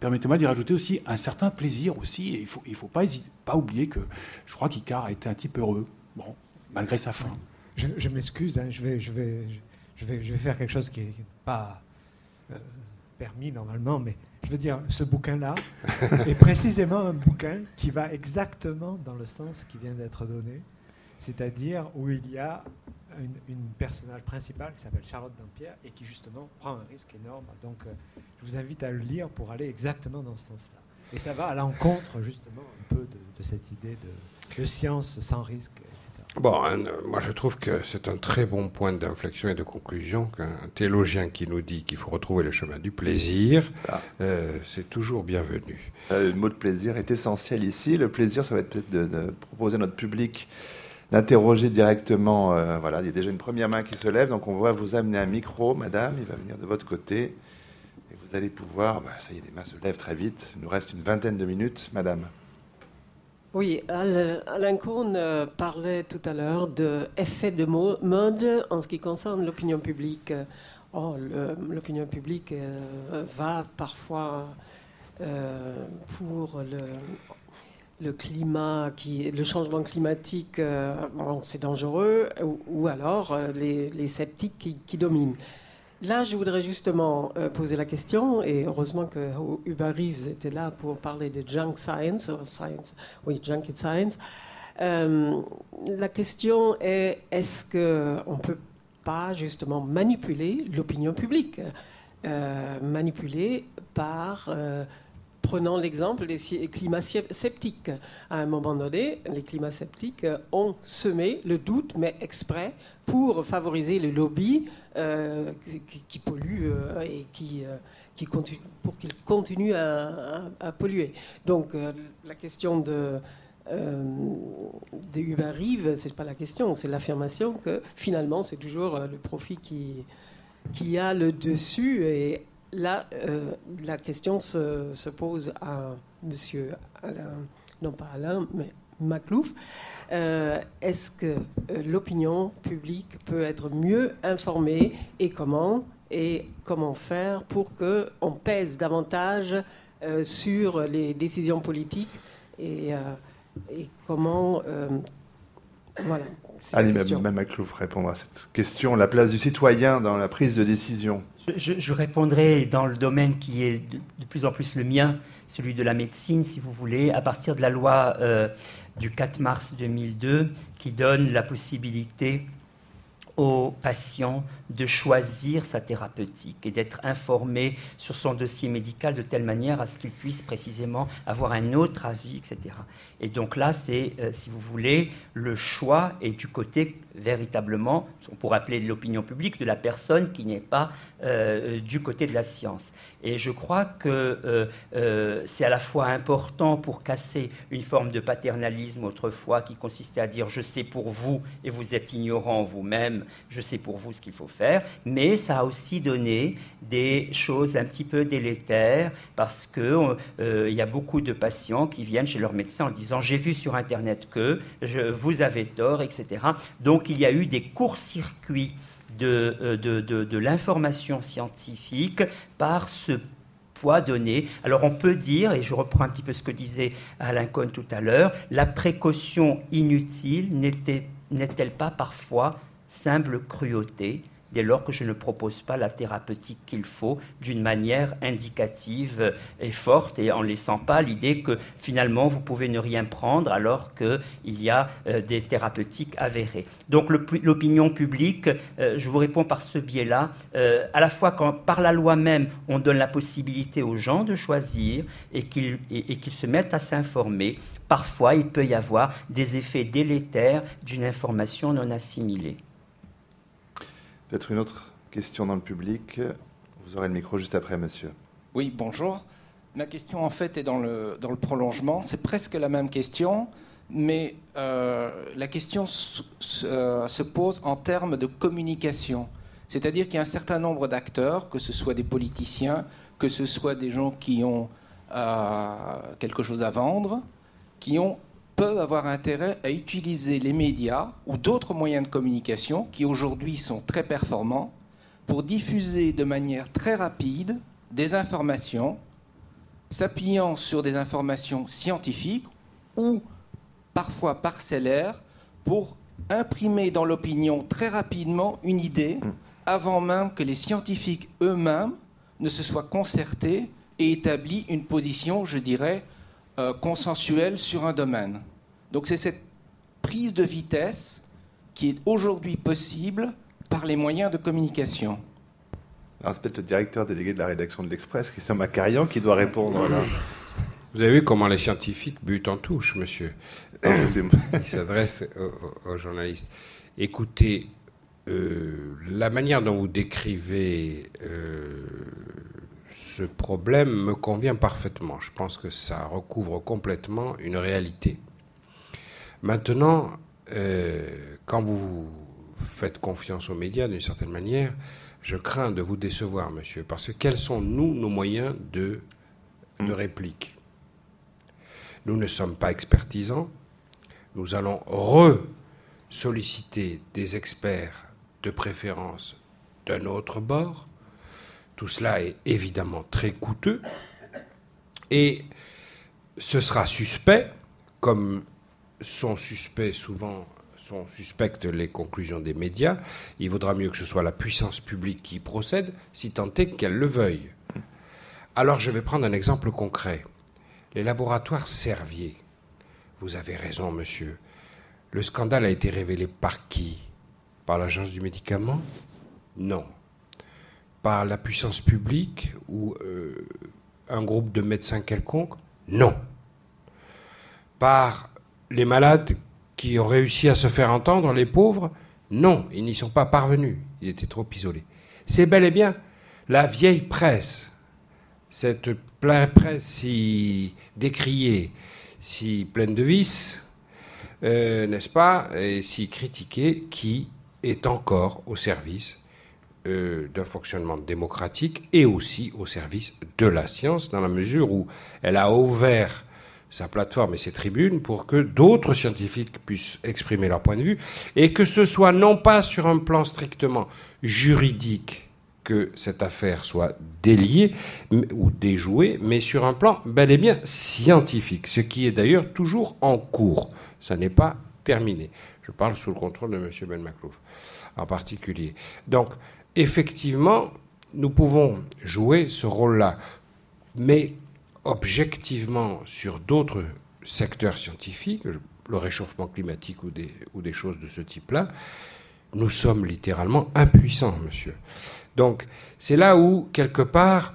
C: permettez-moi d'y rajouter aussi un certain plaisir aussi. Et il ne faut, il faut pas, hésiter- pas oublier que je crois qu'Icare a été un type heureux, bon, malgré sa fin.
E: je, m'excuse, hein, je, vais, je, vais, je, vais, je vais faire quelque chose qui n'est pas euh, permis normalement, mais je veux dire, ce bouquin-là est précisément un bouquin qui va exactement dans le sens qui vient d'être donné, c'est-à-dire où il y a une, une personnage principale qui s'appelle Charlotte Dampierre et qui justement prend un risque énorme. Donc euh, je vous invite à le lire pour aller exactement dans ce sens-là. Et ça va à l'encontre justement un peu de, cette idée de, de science sans risque.
B: Bon, hein, moi je trouve que c'est un très bon point d'inflexion et de conclusion qu'un théologien qui nous dit qu'il faut retrouver le chemin du plaisir, ah. euh, c'est toujours bienvenu.
A: Euh, le mot de plaisir est essentiel ici. Le plaisir, ça va être peut-être de, proposer à notre public d'interroger directement. Euh, voilà, il y a déjà une première main qui se lève, donc on va vous amener un micro, madame, il va venir de votre côté. Et vous allez pouvoir, bah, ça y est, les mains se lèvent très vite. Il nous reste une vingtaine de minutes, madame.
G: Oui, Alain Cohn euh, parlait tout à l'heure d'effet de mode en ce qui concerne l'opinion publique. Oh, l'opinion publique euh, va parfois pour le, climat, qui, le changement climatique, c'est dangereux, ou, alors les, sceptiques qui dominent. Là, je voudrais justement euh, poser la question, et heureusement que Hubert Reeves était là pour parler de junk science, science oui, junkie science. Euh, la question est est-ce qu'on ne peut pas justement manipuler l'opinion publique euh, Manipuler par Prenons l'exemple des climats sceptiques. À un moment donné, les climats sceptiques ont semé le doute, mais exprès, pour favoriser le lobby euh, qui, pollue euh, et qui, euh, qui continue, pour qu'il continue à, polluer. Donc la question de, de Uber Rive, c'est pas la question, c'est l'affirmation que finalement c'est toujours le profit qui, qui a le dessus et là, euh, la question se, pose à Monsieur Alain, non pas Alain, mais Maclouf. Euh, est-ce que euh, l'opinion publique peut être mieux informée et comment et comment faire pour qu'on pèse davantage sur les décisions politiques et, et comment
A: voilà. Allez, Mme Maclouf répondre à cette question. La place du citoyen dans la prise de décision.
D: Je, répondrai dans le domaine qui est de, plus en plus le mien, celui de la médecine, si vous voulez, à partir de la loi euh, du 4 mars 2002 qui donne la possibilité aux patients de choisir sa thérapeutique et d'être informé sur son dossier médical de telle manière à ce qu'il puisse précisément avoir un autre avis, etc. Et donc là, c'est, euh, si vous voulez, le choix est du côté véritablement, on pourrait appeler l'opinion publique, de la personne qui n'est pas euh, du côté de la science. Et je crois que euh, c'est à la fois important pour casser une forme de paternalisme autrefois qui consistait à dire je sais pour vous et vous êtes ignorant vous-même, je sais pour vous ce qu'il faut faire mais ça a aussi donné des choses un petit peu délétères parce que euh, il y a beaucoup de patients qui viennent chez leur médecin en disant j'ai vu sur internet que vous avez tort, etc. Donc il y a eu des courts-circuits de, euh, de, de, de l'information scientifique par ce poids donné. Alors on peut dire, et je reprends un petit peu ce que disait Alain Cohn tout à l'heure, la précaution inutile n'est-elle pas parfois simple cruauté dès lors que je ne propose pas la thérapeutique qu'il faut d'une manière indicative et forte et en laissant pas l'idée que finalement vous pouvez ne rien prendre alors qu'il y a euh, des thérapeutiques avérées. Donc l'opinion publique, euh, je vous réponds par ce biais-là, euh, à la fois quand par la loi même on donne la possibilité aux gens de choisir et qu'ils se mettent à s'informer, parfois il peut y avoir des effets délétères d'une information non assimilée.
A: Peut-être une autre question dans le public. Vous aurez le micro juste après, monsieur.
H: Oui, bonjour. Ma question, en fait, est dans le, prolongement. C'est presque la même question, mais euh, la question euh, se, pose en termes de communication. C'est-à-dire qu'il y a un certain nombre d'acteurs, que ce soit des politiciens, que ce soit des gens qui ont euh, quelque chose à vendre, qui ont peuvent avoir intérêt à utiliser les médias ou d'autres moyens de communication qui aujourd'hui sont très performants pour diffuser de manière très rapide des informations s'appuyant sur des informations scientifiques ou parfois parcellaires pour imprimer dans l'opinion très rapidement une idée
A: Mm.
H: avant même que les scientifiques eux-mêmes ne se soient concertés et établi une position, je dirais, euh, consensuelle sur un domaine. Donc c'est cette prise de vitesse qui est aujourd'hui possible par les moyens de communication.
A: Alors, c'est peut-être le directeur délégué de la rédaction de l'Express, Christian Macarian, qui doit répondre là.
B: Vous avez vu comment les scientifiques butent en touche, monsieur
A: Non, ça, c'est-
B: Il s'adresse aux, aux- aux journalistes. Écoutez, euh, la manière dont vous décrivez euh, ce problème me convient parfaitement. Je pense que ça recouvre complètement une réalité. Maintenant, euh, quand vous faites confiance aux médias d'une certaine manière, je crains de vous décevoir, monsieur, parce que quels sont, nous, nos moyens de, de réplique? Nous ne sommes pas expertisants. Nous allons re-solliciter des experts de préférence d'un autre bord. Tout cela est évidemment très coûteux. Et ce sera suspect, comme sont suspects souvent sont suspectes les conclusions des médias, il vaudra mieux que ce soit la puissance publique qui procède, si tant est qu'elle le veuille. Alors je vais prendre un exemple concret. Les laboratoires Servier. Vous avez raison, monsieur. Le scandale a été révélé par qui? Par l'agence du médicament? Non. Par la puissance publique ou euh, un groupe de médecins quelconque Non. Par les malades qui ont réussi à se faire entendre, les pauvres Non, ils n'y sont pas parvenus. Ils étaient trop isolés. C'est bel et bien la vieille presse, cette presse si décriée, si pleine de vices, euh, n'est-ce pas, et si critiquée, qui est encore au service euh, d'un fonctionnement démocratique et aussi au service de la science, dans la mesure où elle a ouvert sa plateforme et ses tribunes pour que d'autres scientifiques puissent exprimer leur point de vue, et que ce soit non pas sur un plan strictement juridique que cette affaire soit déliée ou déjouée, mais sur un plan bel et bien scientifique, ce qui est d'ailleurs toujours en cours. Ça n'est pas terminé. Je parle sous le contrôle de M. Ben Maclouf en particulier. Donc, effectivement, nous pouvons jouer ce rôle-là, mais objectivement sur d'autres secteurs scientifiques, le réchauffement climatique ou des, choses de ce type-là, nous sommes littéralement impuissants, monsieur. Donc, c'est là où, quelque part,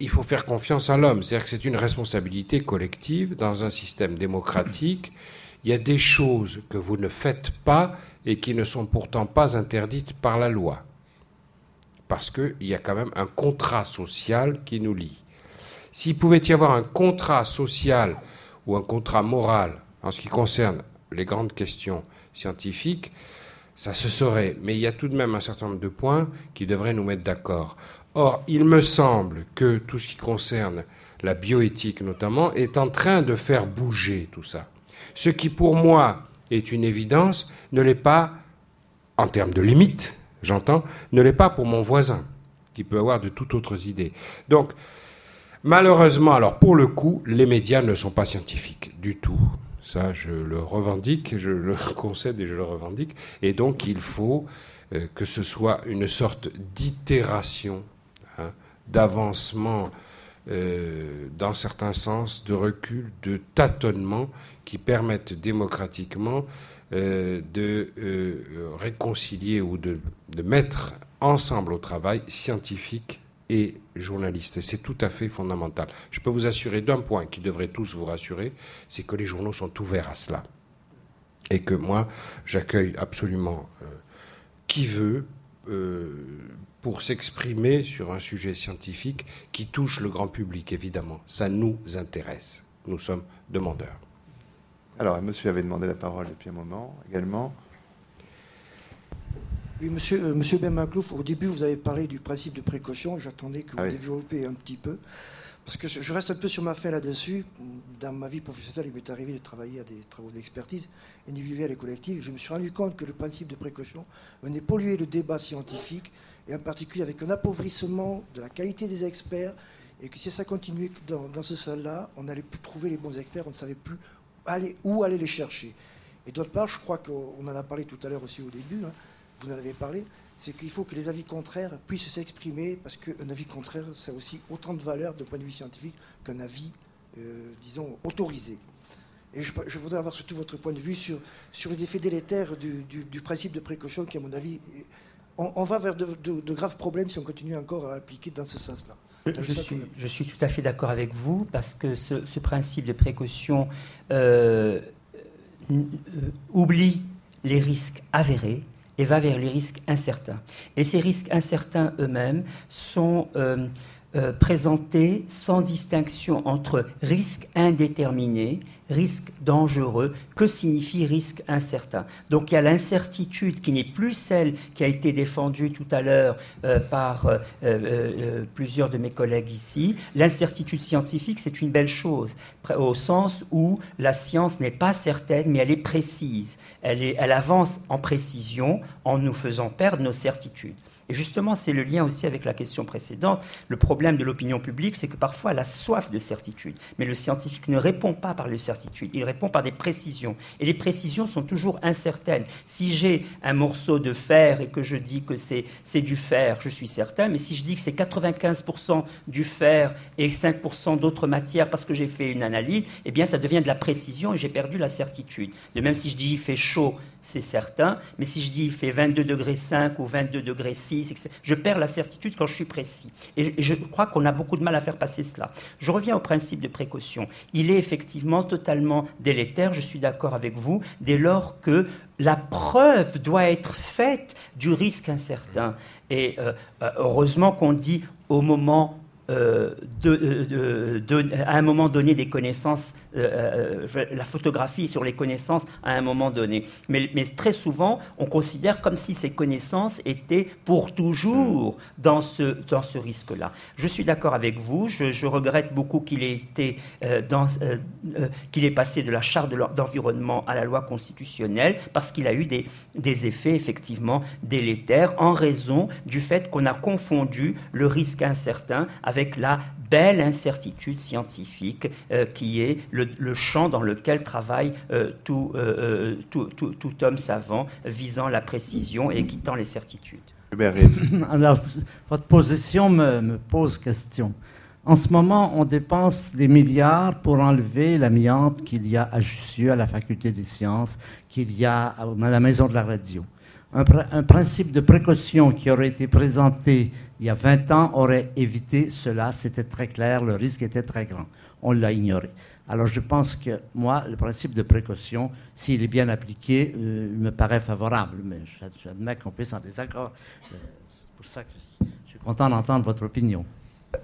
B: il faut faire confiance à l'homme. C'est-à-dire que c'est une responsabilité collective dans un système démocratique. Il y a des choses que vous ne faites pas et qui ne sont pourtant pas interdites par la loi. Parce qu'il y a quand même un contrat social qui nous lie. S'il pouvait y avoir un contrat social ou un contrat moral en ce qui concerne les grandes questions scientifiques, ça se saurait. Mais il y a tout de même un certain nombre de points qui devraient nous mettre d'accord. Or, il me semble que tout ce qui concerne la bioéthique notamment est en train de faire bouger tout ça. Ce qui pour moi est une évidence ne l'est pas en termes de limites, j'entends, ne l'est pas pour mon voisin, qui peut avoir de toutes autres idées. Donc, malheureusement, alors pour le coup, les médias ne sont pas scientifiques du tout. Ça, je le revendique, je le concède et je le revendique. Et donc, il faut euh, que ce soit une sorte d'itération, hein, d'avancement euh, dans certains sens, de recul, de tâtonnement qui permettent démocratiquement euh, de euh, réconcilier ou de, mettre ensemble au travail scientifique et journaliste. C'est tout à fait fondamental. Je peux vous assurer d'un point qui devrait tous vous rassurer, c'est que les journaux sont ouverts à cela. Et que moi, j'accueille absolument euh, qui veut euh, pour s'exprimer sur un sujet scientifique qui touche le grand public, évidemment. Ça nous intéresse. Nous sommes demandeurs.
A: Alors, monsieur avait demandé la parole depuis un moment également.
I: Oui, monsieur, euh, monsieur au début, vous avez parlé du principe de précaution. J'attendais que vous
A: Ah oui.
I: développiez un petit peu. Parce que je je reste un peu sur ma faim là-dessus. Dans ma vie professionnelle, il m'est arrivé de travailler à des travaux d'expertise individuelle et collective. Je me suis rendu compte que le principe de précaution venait polluer le débat scientifique, et en particulier avec un appauvrissement de la qualité des experts, et que si ça continuait dans, dans ce sens-là, on n'allait plus trouver les bons experts, on ne savait plus où aller les chercher. Et d'autre part, je crois qu'on en a parlé tout à l'heure aussi au début, hein, vous en avez parlé, c'est qu'il faut que les avis contraires puissent s'exprimer, parce qu'un avis contraire, ça a aussi autant de valeur d'un point de vue scientifique qu'un avis, euh, disons, autorisé. Et je, voudrais avoir surtout votre point de vue sur, sur les effets délétères du, principe de précaution qui, à mon avis, on, va vers de, graves problèmes si on continue encore à appliquer dans ce sens-là.
D: Je, suis, tout à fait d'accord avec vous parce que ce, principe de précaution euh, euh, oublie les risques avérés et va vers les risques incertains. Et ces risques incertains eux-mêmes sont euh, présentés sans distinction entre risques indéterminés risque dangereux. Que signifie risque incertain Donc il y a l'incertitude qui n'est plus celle qui a été défendue tout à l'heure euh, par euh, euh, plusieurs de mes collègues ici. L'incertitude scientifique, c'est une belle chose, au sens où la science n'est pas certaine, mais elle est précise. Elle, est, elle avance en précision en nous faisant perdre nos certitudes. Et justement, c'est le lien aussi avec la question précédente. Le problème de l'opinion publique, c'est que parfois elle a soif de certitude. Mais le scientifique ne répond pas par les certitudes, il répond par des précisions. Et les précisions sont toujours incertaines. Si j'ai un morceau de fer et que je dis que c'est du fer, je suis certain. Mais si je dis que c'est 95% du fer et 5% d'autres matières parce que j'ai fait une analyse, eh bien ça devient de la précision et j'ai perdu la certitude. De même si je dis il fait chaud, c'est certain. Mais si je dis il fait 22 degrés 5 ou 22 degrés 6, je perds la certitude quand je suis précis. Et je crois qu'on a beaucoup de mal à faire passer cela. Je reviens au principe de précaution. Il est effectivement totalement délétère, je suis d'accord avec vous, dès lors que la preuve doit être faite du risque incertain. Et euh, euh, heureusement qu'on dit au moment euh, de, à un moment donné des connaissances, euh, euh, la photographie sur les connaissances à un moment donné. Mais, très souvent, on considère comme si ces connaissances étaient pour toujours dans ce, dans ce risque-là. Je suis d'accord avec vous, je, regrette beaucoup qu'il ait, été, qu'il ait passé de la charte d'environnement à la loi constitutionnelle, parce qu'il a eu des, des effets effectivement délétères en raison du fait qu'on a confondu le risque incertain avec avec la belle incertitude scientifique euh, qui est le, champ dans lequel travaille euh, euh, tout, tout, tout, homme savant visant la précision et quittant les certitudes.
F: Alors, votre position me, me, pose question. En ce moment, on dépense des milliards pour enlever l'amiante qu'il y a à Jussieu, à la faculté des sciences, qu'il y a à la maison de la radio. Un, un, principe de précaution qui aurait été présenté il y a 20 ans, aurait évité cela. C'était très clair, le risque était très grand. On l'a ignoré. Alors je pense que moi, le principe de précaution, s'il est bien appliqué, euh, me paraît favorable. Mais j'admets qu'on puisse en désaccord. Euh, c'est pour ça que je suis content d'entendre votre opinion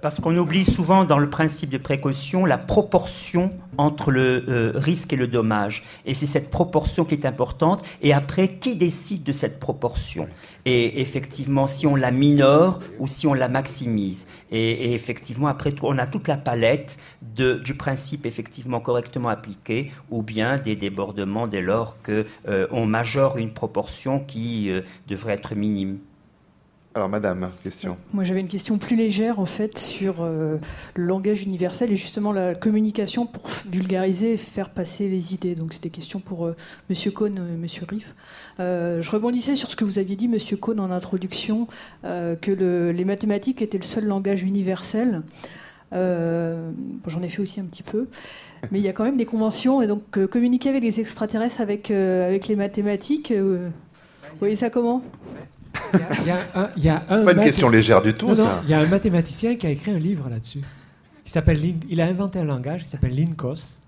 D: parce qu'on oublie souvent dans le principe de précaution la proportion entre le euh, risque et le dommage. Et c'est cette proportion qui est importante. Et après, qui décide de cette proportion? Et effectivement, si on la minore ou si on la maximise. Et, effectivement, après, on a toute la palette du principe effectivement correctement appliqué ou bien des débordements dès lors qu'on euh, majore une proportion qui euh, devrait être minime.
A: Alors, madame, question.
J: Moi, j'avais une question plus légère, en fait, sur euh, le langage universel et justement la communication pour vulgariser et faire passer les idées. Donc, c'est des questions pour. Euh, Monsieur Cohn et Monsieur Riff. Euh, je rebondissais sur ce que vous aviez dit, Monsieur Cohn, en introduction, que les mathématiques étaient le seul langage universel. J'en ai fait aussi un petit peu. Mais il y a quand même des conventions. Et donc, communiquer avec les extraterrestres, avec, avec les mathématiques, vous voyez ça comment?
A: Il y a, un, y a un pas une question légère du tout, ça.
E: Il y a un mathématicien qui a écrit un livre là-dessus. Qui s'appelle il a inventé un langage qui s'appelle Linkos.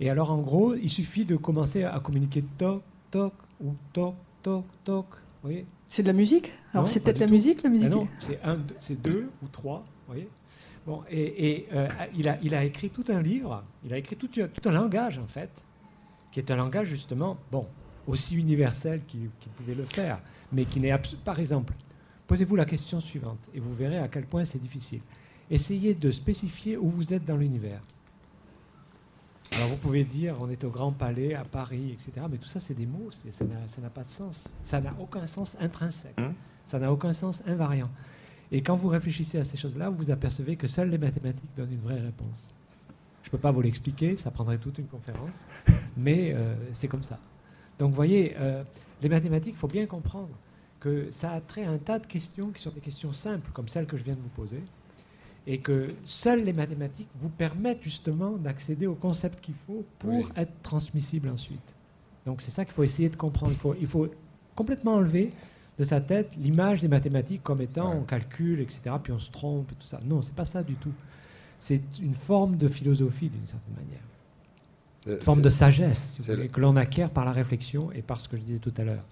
E: Et alors, en gros, il suffit de commencer à communiquer toc, toc, ou toc, toc, toc. Vous voyez
J: C'est de la musique? Alors, c'est peut-être la musique, la musique?
E: Non, c'est, un, c'est deux ou trois. Vous voyez Bon, et, euh, il, a, il a écrit tout un livre, il a écrit tout, tout un langage, en fait, qui est un langage, justement, bon, aussi universel qu'il, qu'il pouvait le faire mais qui n'est Par exemple, posez-vous la question suivante et vous verrez à quel point c'est difficile. Essayez de spécifier où vous êtes dans l'univers. Alors vous pouvez dire on est au Grand Palais, à Paris, etc. Mais tout ça, c'est des mots, ça n'a pas de sens. Ça n'a aucun sens intrinsèque. Mmh. Ça n'a aucun sens invariant. Et quand vous réfléchissez à ces choses-là, vous vous apercevez que seules les mathématiques donnent une vraie réponse. Je ne peux pas vous l'expliquer, ça prendrait toute une conférence, mais euh, c'est comme ça. Donc vous voyez, euh, les mathématiques, il faut bien comprendre que ça a trait à un tas de questions qui sont des questions simples, comme celles que je viens de vous poser, et que seules les mathématiques vous permettent justement d'accéder au concept qu'il faut pour être transmissible ensuite. Donc c'est ça qu'il faut essayer de comprendre. Il faut, il faut complètement enlever de sa tête l'image des mathématiques comme étant on calcule, etc., puis on se trompe et tout ça. Non, c'est pas ça du tout. C'est une forme de philosophie d'une certaine manière. Une
B: Euh,
E: forme de sagesse, si voulez, que l'on acquiert par la réflexion et par ce que je disais tout à l'heure.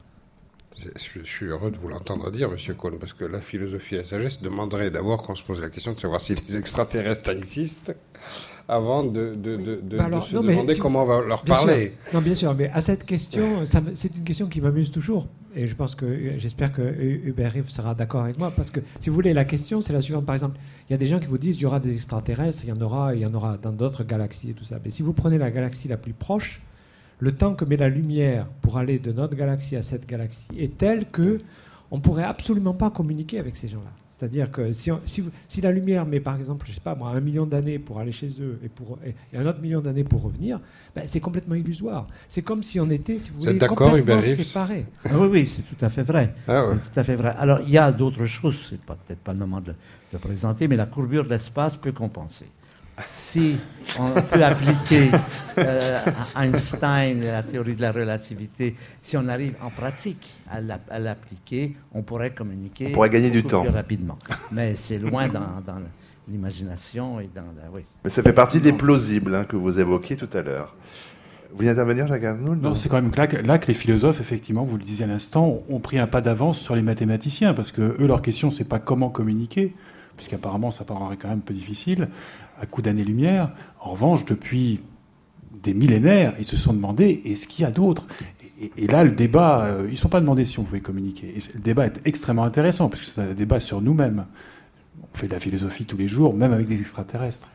B: Je suis heureux de vous l'entendre dire, Monsieur Cohn, parce que la philosophie et la sagesse demanderait d'abord qu'on se pose la question de savoir si les extraterrestres existent avant de, de- de- de-
E: Bah alors,
B: se
E: non,
B: demander
E: si-
B: comment on va leur parler.
E: sûr. Non, bien sûr, mais à cette question, c'est une question qui m'amuse toujours. Et je pense que, j'espère que Hubert Riff sera d'accord avec moi. Parce que, si vous voulez, la question, c'est la suivante. Par exemple, il y a des gens qui vous disent il y aura des extraterrestres, il y en aura, il y en aura dans d'autres galaxies et tout ça. Mais si vous prenez la galaxie la plus proche, le temps que met la lumière pour aller de notre galaxie à cette galaxie est tel que on pourrait absolument pas communiquer avec ces gens-là. C'est-à-dire que si, on- si, vous- si la lumière met par exemple, je sais pas moi, un million d'années pour aller chez eux et, pour, et, et un autre million d'années pour revenir, ben, c'est complètement illusoire. C'est comme si on était, si vous voulez, complètement séparés.
F: Ah oui, oui, c'est tout à fait vrai.
B: Ah ouais.
F: Tout à fait vrai. Alors, il y a d'autres choses, c'est peut-être pas le moment de le présenter, mais la courbure de l'espace peut compenser. Si on peut appliquer euh, à Einstein la théorie de la relativité, si on arrive en pratique à la- à l'appliquer, on pourrait communiquer
A: On pourrait gagner du temps.
F: plus rapidement. Mais c'est loin dans, dans l'imagination et dans la. Oui.
A: Mais ça fait partie des plausibles hein, que vous évoquiez tout à l'heure. Vous voulez intervenir, Jacques Arnould
C: Non, c'est quand même là que, là que les philosophes, effectivement, vous le disiez à l'instant, ont pris un pas d'avance sur les mathématiciens, parce que eux, leur question, c'est pas comment communiquer, puisqu'apparemment, ça paraît quand même un peu difficile, à coup d'années-lumière. En revanche, depuis des millénaires, ils se sont demandé, est-ce qu'il y a d'autres? Et, et là, le débat, euh, ils ne sont pas demandé si on pouvait communiquer. Et le débat est extrêmement intéressant, parce que c'est un débat sur nous-mêmes. On fait de la philosophie tous les jours, même avec des extraterrestres.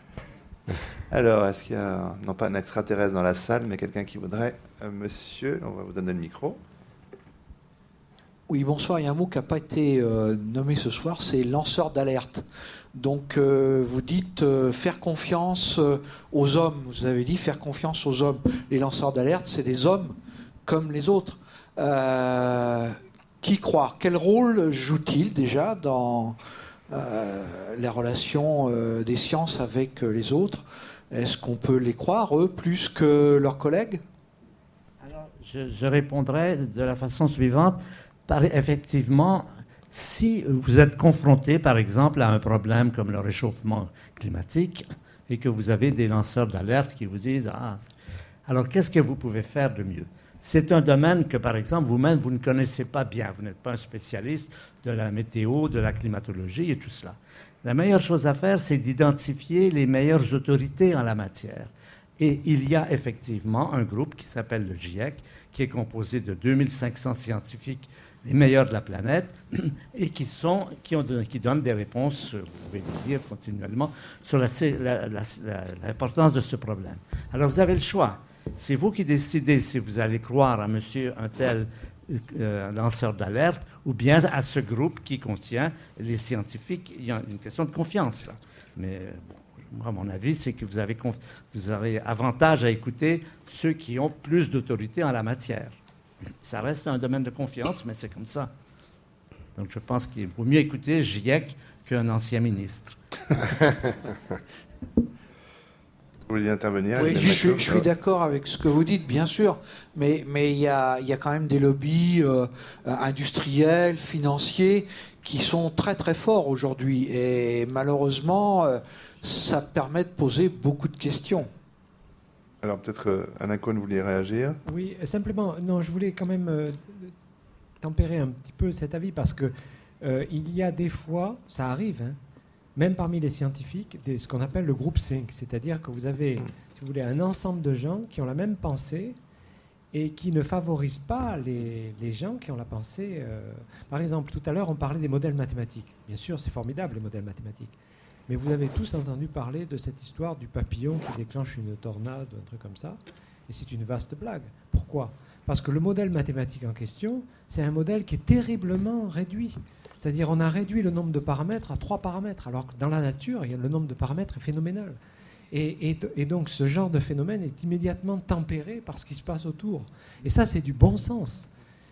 A: Alors, est-ce qu'il y a, non pas un extraterrestre dans la salle, mais quelqu'un qui voudrait Euh, Monsieur, on va vous donner le micro.
K: Oui, bonsoir. Il y a un mot qui n'a pas été euh, nommé ce soir, c'est lanceur d'alerte. Donc, euh, vous dites euh, faire confiance euh, aux hommes. Vous avez dit faire confiance aux hommes. Les lanceurs d'alerte, c'est des hommes comme les autres. Qui croire? Quel rôle joue-t-il déjà dans les relations euh, des sciences avec les autres? Est-ce qu'on peut les croire, eux, plus que leurs collègues?
F: Je, répondrai de la façon suivante. Effectivement, si vous êtes confronté, par exemple, à un problème comme le réchauffement climatique et que vous avez des lanceurs d'alerte qui vous disent Ah, alors qu'est-ce que vous pouvez faire de mieux? C'est un domaine que, par exemple, vous-même, vous ne connaissez pas bien. Vous n'êtes pas un spécialiste de la météo, de la climatologie et tout cela. La meilleure chose à faire, c'est d'identifier les meilleures autorités en la matière. Et il y a effectivement un groupe qui s'appelle le GIEC, qui est composé de 2500 scientifiques, les meilleurs de la planète, et qui, sont, qui, donnent des réponses, vous pouvez le lire continuellement, sur l'importance de ce problème. Alors vous avez le choix. C'est vous qui décidez si vous allez croire à monsieur un tel euh, lanceur d'alerte ou bien à ce groupe qui contient les scientifiques. Il y a une question de confiance là. Mais moi, mon avis, c'est que vous avez, vous avez avantage à écouter ceux qui ont plus d'autorité en la matière. Ça reste un domaine de confiance, mais c'est comme ça. Donc je pense qu'il vaut mieux écouter GIEC qu'un ancien ministre.
A: Vous voulez intervenir
K: Oui, je, suis, je suis d'accord avec ce que vous dites, bien sûr, mais mais il y a, y a quand même des lobbies euh, industriels, financiers, qui sont très très forts aujourd'hui, et malheureusement, euh, ça permet de poser beaucoup de questions.
A: Alors peut-être euh, Anna Cohn voulait réagir.
E: Oui, simplement, non, je voulais quand même euh, tempérer un petit peu cet avis parce que euh, il y a des fois, ça arrive. Hein, même parmi les scientifiques, des, ce qu'on appelle le groupe 5. C'est-à-dire que vous avez, si vous voulez, un ensemble de gens qui ont la même pensée et qui ne favorisent pas les, les gens qui ont la pensée. Euh... Par exemple, tout à l'heure, on parlait des modèles mathématiques. Bien sûr, c'est formidable, les modèles mathématiques. Mais vous avez tous entendu parler de cette histoire du papillon qui déclenche une tornade un truc comme ça. Et c'est une vaste blague. Pourquoi? Parce que le modèle mathématique en question, c'est un modèle qui est terriblement réduit. C'est-à-dire on a réduit le nombre de paramètres à trois paramètres, alors que dans la nature, le nombre de paramètres est phénoménal. Et, et, donc ce genre de phénomène est immédiatement tempéré par ce qui se passe autour. Et ça, c'est du bon sens.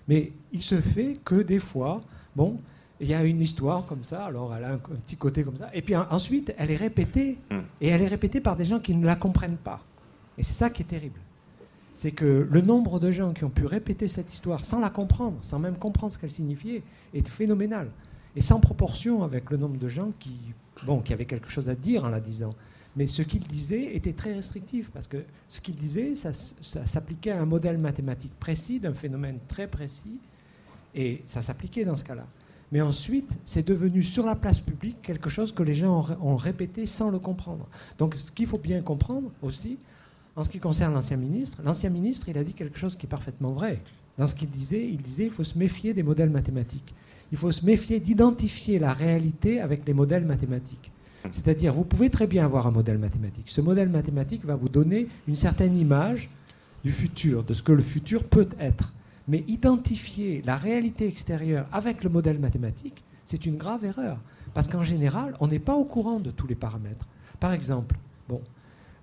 E: Mais il se fait que des fois, bon, il y a une histoire comme ça, alors elle a un, petit côté comme ça, et puis ensuite, elle est répétée, hmm. et elle est répétée par des gens qui ne la comprennent pas. Et c'est ça qui est terrible. C'est que le nombre de gens qui ont pu répéter cette histoire sans la comprendre, sans même comprendre ce qu'elle signifiait, est phénoménal. Et sans proportion avec le nombre de gens qui, bon, qui avaient quelque chose à dire en la disant. Mais ce qu'il disait était très restrictif, parce que ce qu'il disait, ça, ça s'appliquait à un modèle mathématique précis, d'un phénomène très précis, et ça s'appliquait dans ce cas-là. Mais ensuite, c'est devenu sur la place publique quelque chose que les gens ont, répété sans le comprendre. Donc ce qu'il faut bien comprendre aussi, en ce qui concerne l'ancien ministre, l'ancien ministre, il a dit quelque chose qui est parfaitement vrai. Dans ce qu'il disait, il disait qu'il faut se méfier des modèles mathématiques. Il faut se méfier d'identifier la réalité avec les modèles mathématiques. C'est-à-dire, vous pouvez très bien avoir un modèle mathématique. Ce modèle mathématique va vous donner une certaine image du futur, de ce que le futur peut être. Mais identifier la réalité extérieure avec le modèle mathématique, c'est une grave erreur. Parce qu'en général, on n'est pas au courant de tous les paramètres. Par exemple, bon,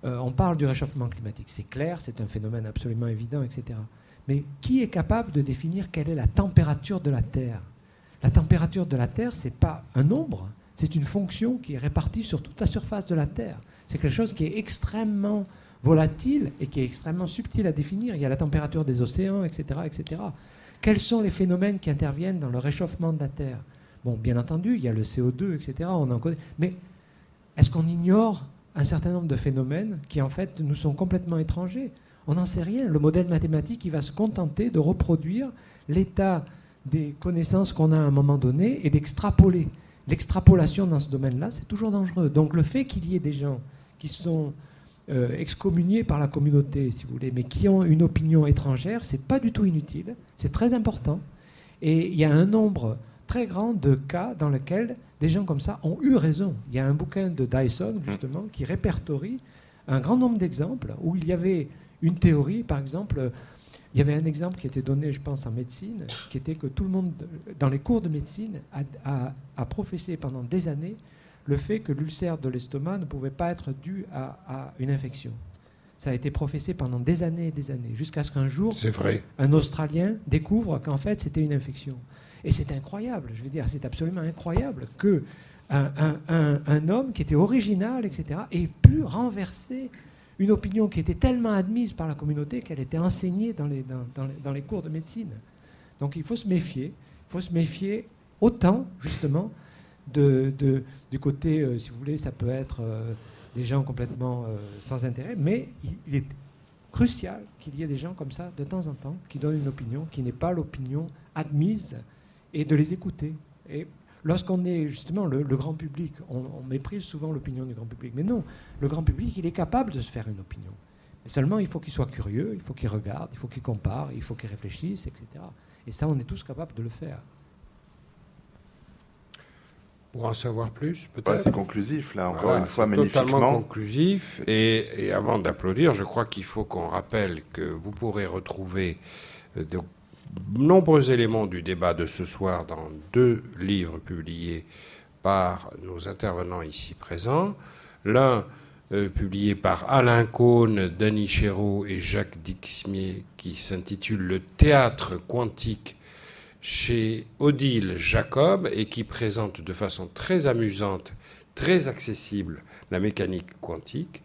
E: euh, on parle du réchauffement climatique. C'est clair, c'est un phénomène absolument évident, etc. Mais qui est capable de définir quelle est la température de la Terre? La température de la Terre, ce n'est pas un nombre, c'est une fonction qui est répartie sur toute la surface de la Terre. C'est quelque chose qui est extrêmement volatile et qui est extrêmement subtil à définir. Il y a la température des océans, etc. etc. Quels sont les phénomènes qui interviennent dans le réchauffement de la Terre? Bon, bien entendu, il y a le CO2, etc. On en connaît. Mais est-ce qu'on ignore un certain nombre de phénomènes qui, en fait, nous sont complètement étrangers? On n'en sait rien. Le modèle mathématique, il va se contenter de reproduire l'état des connaissances qu'on a à un moment donné et d'extrapoler. L'extrapolation dans ce domaine-là, c'est toujours dangereux. Donc le fait qu'il y ait des gens qui sont euh, excommuniés par la communauté, si vous voulez, mais qui ont une opinion étrangère, c'est pas du tout inutile, c'est très important. Et il y a un nombre très grand de cas dans lesquels des gens comme ça ont eu raison. Il y a un bouquin de Dyson, justement, qui répertorie un grand nombre d'exemples où il y avait une théorie, par exemple, il y avait un exemple qui était donné, je pense, en médecine, qui était que tout le monde, dans les cours de médecine, a, a professé pendant des années le fait que l'ulcère de l'estomac ne pouvait pas être dû à, une infection. Ça a été professé pendant des années et des années, jusqu'à ce qu'un jour, un Australien découvre qu'en fait c'était une infection. Et c'est incroyable, je veux dire, c'est absolument incroyable que un, homme qui était original, etc., ait pu renverser une opinion qui était tellement admise par la communauté qu'elle était enseignée dans les, dans les cours de médecine. Donc il faut se méfier, il faut se méfier autant, justement, de, du côté, euh, si vous voulez, ça peut être euh, des gens complètement euh, sans intérêt, mais il, est crucial qu'il y ait des gens comme ça de temps en temps qui donnent une opinion qui n'est pas l'opinion admise et de les écouter. Et lorsqu'on est justement le, grand public, on, méprise souvent l'opinion du grand public. Mais non, le grand public, il est capable de se faire une opinion. Mais seulement, il faut qu'il soit curieux, il faut qu'il regarde, il faut qu'il compare, il faut qu'il réfléchisse, etc. Et ça, on est tous capables de le faire.
B: Pour en savoir plus, peut-être.
A: c'est conclusif, là, encore une fois, magnifiquement.
B: Totalement conclusif. Et, avant d'applaudir, je crois qu'il faut qu'on rappelle que vous pourrez retrouver euh, de nombreux éléments du débat de ce soir dans deux livres publiés par nos intervenants ici présents. L'un euh, publié par Alain Cohn, Danny Chéreau et Jacques Dixmier, qui s'intitule Le théâtre quantique chez Odile Jacob et qui présente de façon très amusante, très accessible la mécanique quantique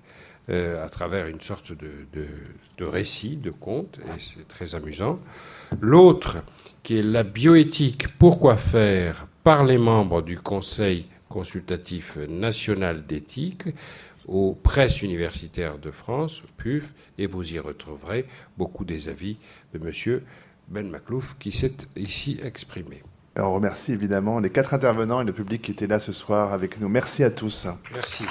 B: euh, à travers une sorte de, récit, de conte, et c'est très amusant. L'autre, qui est la bioéthique, pourquoi faire par les membres du Conseil consultatif national d'éthique aux presses universitaires de France, PUF, et vous y retrouverez beaucoup des avis de monsieur ben Maclouf qui s'est ici exprimé.
A: on remercie évidemment les quatre intervenants et le public qui était là ce soir avec nous. Merci à tous.
B: Merci.